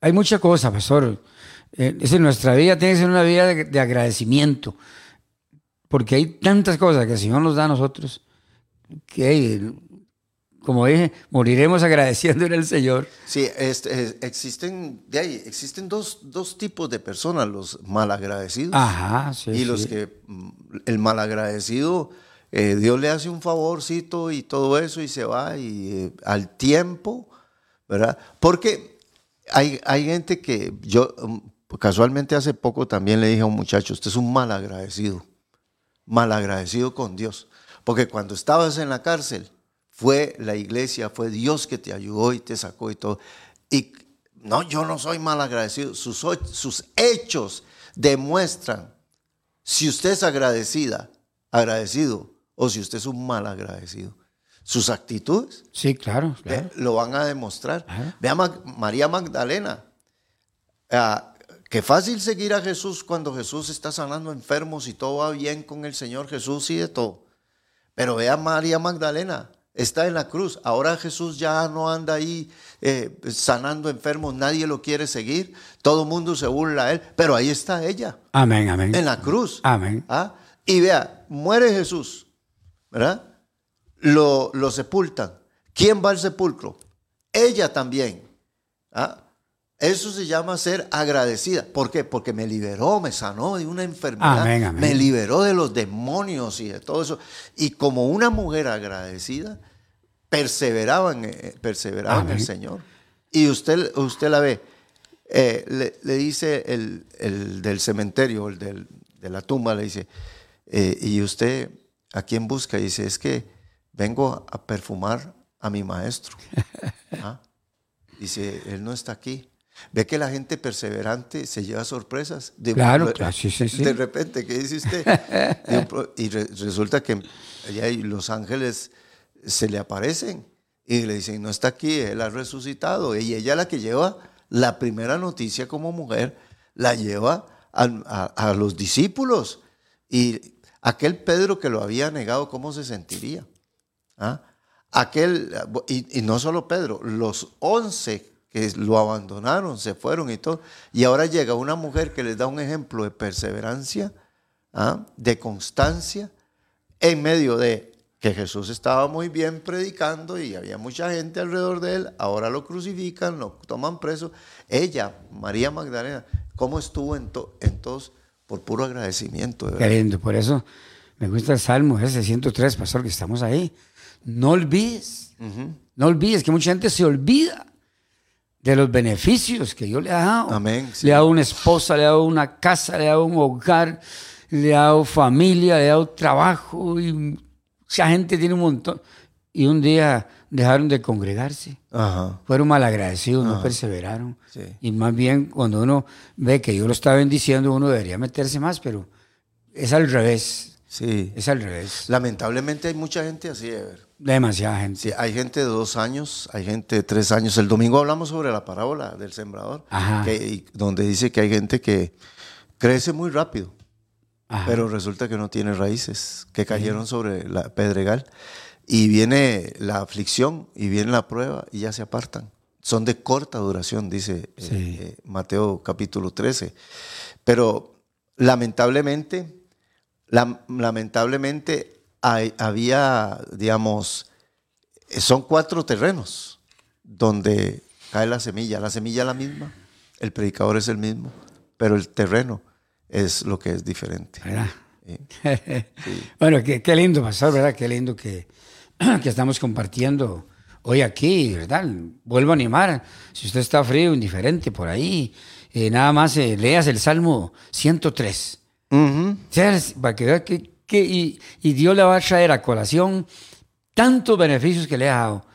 [SPEAKER 4] Hay mucha cosa, pastor. Eh, es en nuestra vida tiene que ser una vida de, de agradecimiento. Porque hay tantas cosas que el Señor nos da a nosotros que, como dije, moriremos agradeciéndole al Señor.
[SPEAKER 3] Sí, es- existen, de ahí, existen dos, dos tipos de personas, los malagradecidos
[SPEAKER 4] Ajá, sí.
[SPEAKER 3] y los que mm, el malagradecido, eh, Dios le hace un favorcito y todo eso y se va y eh, al tiempo, ¿verdad? Porque hay, hay gente que yo mm, casualmente hace poco también le dije a un muchacho, usted es un malagradecido, malagradecido con Dios, porque cuando estabas en la cárcel fue la iglesia, fue Dios que te ayudó y te sacó y todo. Y no, yo no soy malagradecido, sus, o- sus hechos demuestran si usted es agradecida, agradecido, o si usted es un mal agradecido. Sus actitudes
[SPEAKER 4] Sí, claro,
[SPEAKER 3] ve,
[SPEAKER 4] claro.
[SPEAKER 3] lo van a demostrar.
[SPEAKER 4] Ajá.
[SPEAKER 3] Mag- María Magdalena. Ah, qué fácil seguir a Jesús cuando Jesús está sanando enfermos y todo va bien con el Señor Jesús y de todo. Pero vea María Magdalena, está en la cruz. Ahora Jesús ya no anda ahí eh, sanando enfermos, nadie lo quiere seguir, todo el mundo se burla a él, pero ahí está ella,
[SPEAKER 4] Amén, amén.
[SPEAKER 3] en la cruz.
[SPEAKER 4] Amén.
[SPEAKER 3] ¿Ah? Y vea, muere Jesús, ¿verdad? Lo, lo sepultan. ¿Quién va al sepulcro? Ella también. ¿Ah? Eso se llama ser agradecida. ¿Por qué? Porque me liberó, me sanó de una enfermedad,
[SPEAKER 4] Amén, amén.
[SPEAKER 3] me liberó de los demonios y de todo eso. Y como una mujer agradecida, perseveraba en, eh, perseveraba en el. Señor. Y usted, usted la ve, eh, le, le dice el, el del cementerio, el del- de la tumba, le dice, eh, ¿y usted a quién busca? Y dice, es que vengo a perfumar a mi maestro. ¿Ah? Dice, él no está aquí. Ve que la gente perseverante se lleva sorpresas. De,
[SPEAKER 4] Claro, claro, sí, sí, sí.
[SPEAKER 3] De repente, ¿qué dice usted? Y re- resulta que allá los ángeles se le aparecen y le dicen, no está aquí, él ha resucitado. Y ella la que lleva la primera noticia como mujer, la lleva a, a los discípulos. Y aquel Pedro que lo había negado, ¿cómo se sentiría? ¿Ah? Aquel, y, y no solo Pedro, los once que lo abandonaron, se fueron y todo. Y ahora llega una mujer que les da un ejemplo de perseverancia, ¿ah? de constancia, en medio de que Jesús estaba muy bien predicando y había mucha gente alrededor de él, ahora lo crucifican, lo toman preso. Ella, María Magdalena, ¿cómo estuvo en, to- en todos? Por puro agradecimiento. de
[SPEAKER 4] Qué lindo. Por eso me gusta el Salmo ese 103, pastor, que estamos ahí. No olvides, no olvides que mucha gente se olvida de los beneficios que Dios le ha dado.
[SPEAKER 3] Amén, sí.
[SPEAKER 4] Le ha dado una esposa, le ha dado una casa, le ha dado un hogar, le ha dado familia, le ha dado trabajo. Y mucha gente tiene un montón. Y un día dejaron de congregarse.
[SPEAKER 3] Ajá.
[SPEAKER 4] Fueron malagradecidos, no perseveraron.
[SPEAKER 3] Sí.
[SPEAKER 4] Y más bien, cuando uno ve que Dios lo está bendiciendo, uno debería meterse más, pero es al revés.
[SPEAKER 3] Sí.
[SPEAKER 4] Es al revés.
[SPEAKER 3] Lamentablemente hay mucha gente así, Ever.
[SPEAKER 4] Demasiada gente.
[SPEAKER 3] Sí, hay gente de dos años, hay gente de tres años. El domingo hablamos sobre la parábola del sembrador, que- donde dice que hay gente que crece muy rápido,
[SPEAKER 4] Ajá.
[SPEAKER 3] pero resulta que no tiene raíces, que cayeron sobre la pedregal. Y viene la aflicción y viene la prueba y ya se apartan. Son de corta duración, dice eh,
[SPEAKER 4] Sí.
[SPEAKER 3] eh, Mateo capítulo 13. Pero lamentablemente, lam- lamentablemente hay- había, digamos, son cuatro terrenos donde cae la semilla. La semilla es la misma, el predicador es el mismo, pero el terreno es lo que es diferente.
[SPEAKER 4] ¿Verdad?
[SPEAKER 3] Sí.
[SPEAKER 4] Bueno, qué, qué lindo, pastor, ¿verdad? Qué lindo que, que estamos compartiendo hoy aquí, ¿verdad? Vuelvo a animar. Si usted está frío, indiferente por ahí, eh, nada más eh, leas el Salmo 103.
[SPEAKER 3] Ujú.
[SPEAKER 4] ¿Sabes? Para que vea que, que- y, y Dios le va a traer a colación tantos beneficios que le ha dado.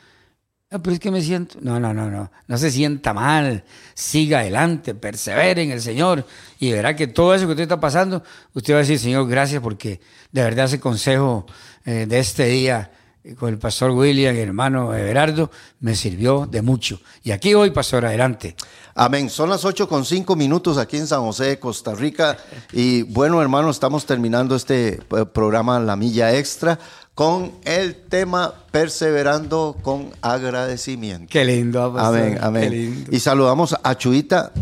[SPEAKER 4] Ah, pero es que me siento. No, no, no, no. No se sienta mal. Siga adelante, persevere en el Señor. Y verá que todo eso que usted está pasando, usted va a decir, Señor, gracias porque de verdad ese consejo eh, de este día con el pastor William hermano Everardo me sirvió de mucho. Y aquí hoy, pastor, adelante.
[SPEAKER 3] Amén. Son las 8 con 5 minutos aquí en San José, Costa Rica. Y bueno, hermano, estamos terminando este eh, programa La Milla Extra con el tema Perseverando con agradecimiento.
[SPEAKER 4] Qué lindo.
[SPEAKER 3] Pastor. Amén, amén. Y saludamos a Chuita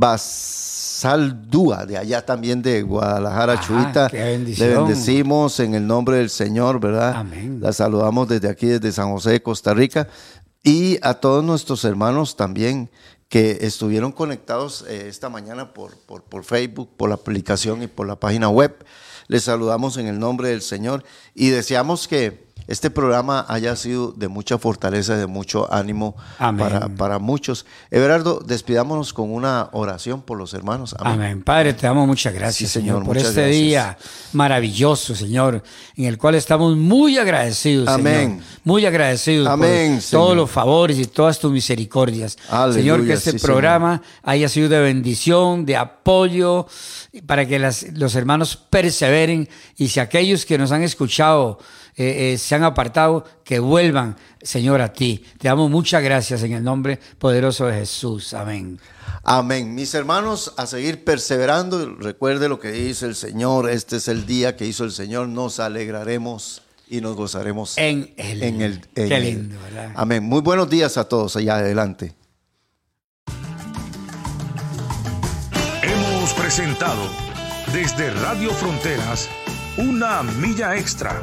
[SPEAKER 3] Basaldúa, de allá también de Guadalajara, ah, Chuita. Le bendecimos en el nombre del Señor, ¿verdad?
[SPEAKER 4] Amén.
[SPEAKER 3] La saludamos desde aquí, desde San José, Costa Rica. Y a todos nuestros hermanos también que estuvieron conectados eh, esta mañana por, por, por Facebook, por la aplicación y por la página web. Les saludamos en el nombre del Señor y deseamos que este programa haya sido de mucha fortaleza, de mucho ánimo para, para, muchos. Everardo, despidámonos con una oración por los hermanos.
[SPEAKER 4] Amén. Padre, te damos muchas gracias, Señor, por este día maravilloso, Señor, en el cual estamos muy agradecidos, Amén. Muy agradecidos
[SPEAKER 3] Amén,
[SPEAKER 4] por todos los favores y todas tus misericordias. señor, que este programa haya sido de bendición, de apoyo, para que los hermanos perseveren y si aquellos que nos han escuchado eh, eh, se han apartado, que vuelvan, Señor, a ti. Te damos muchas gracias en el nombre poderoso de Jesús. Amén.
[SPEAKER 3] Amén. Mis hermanos, a seguir perseverando. Recuerde lo que dice el Señor. Este es el día que hizo el Señor. Nos alegraremos y nos gozaremos
[SPEAKER 4] en Él.
[SPEAKER 3] En el,
[SPEAKER 4] Qué lindo, ¿verdad?
[SPEAKER 3] Amén. Muy buenos días a todos allá adelante.
[SPEAKER 1] Hemos presentado desde Radio Fronteras una milla extra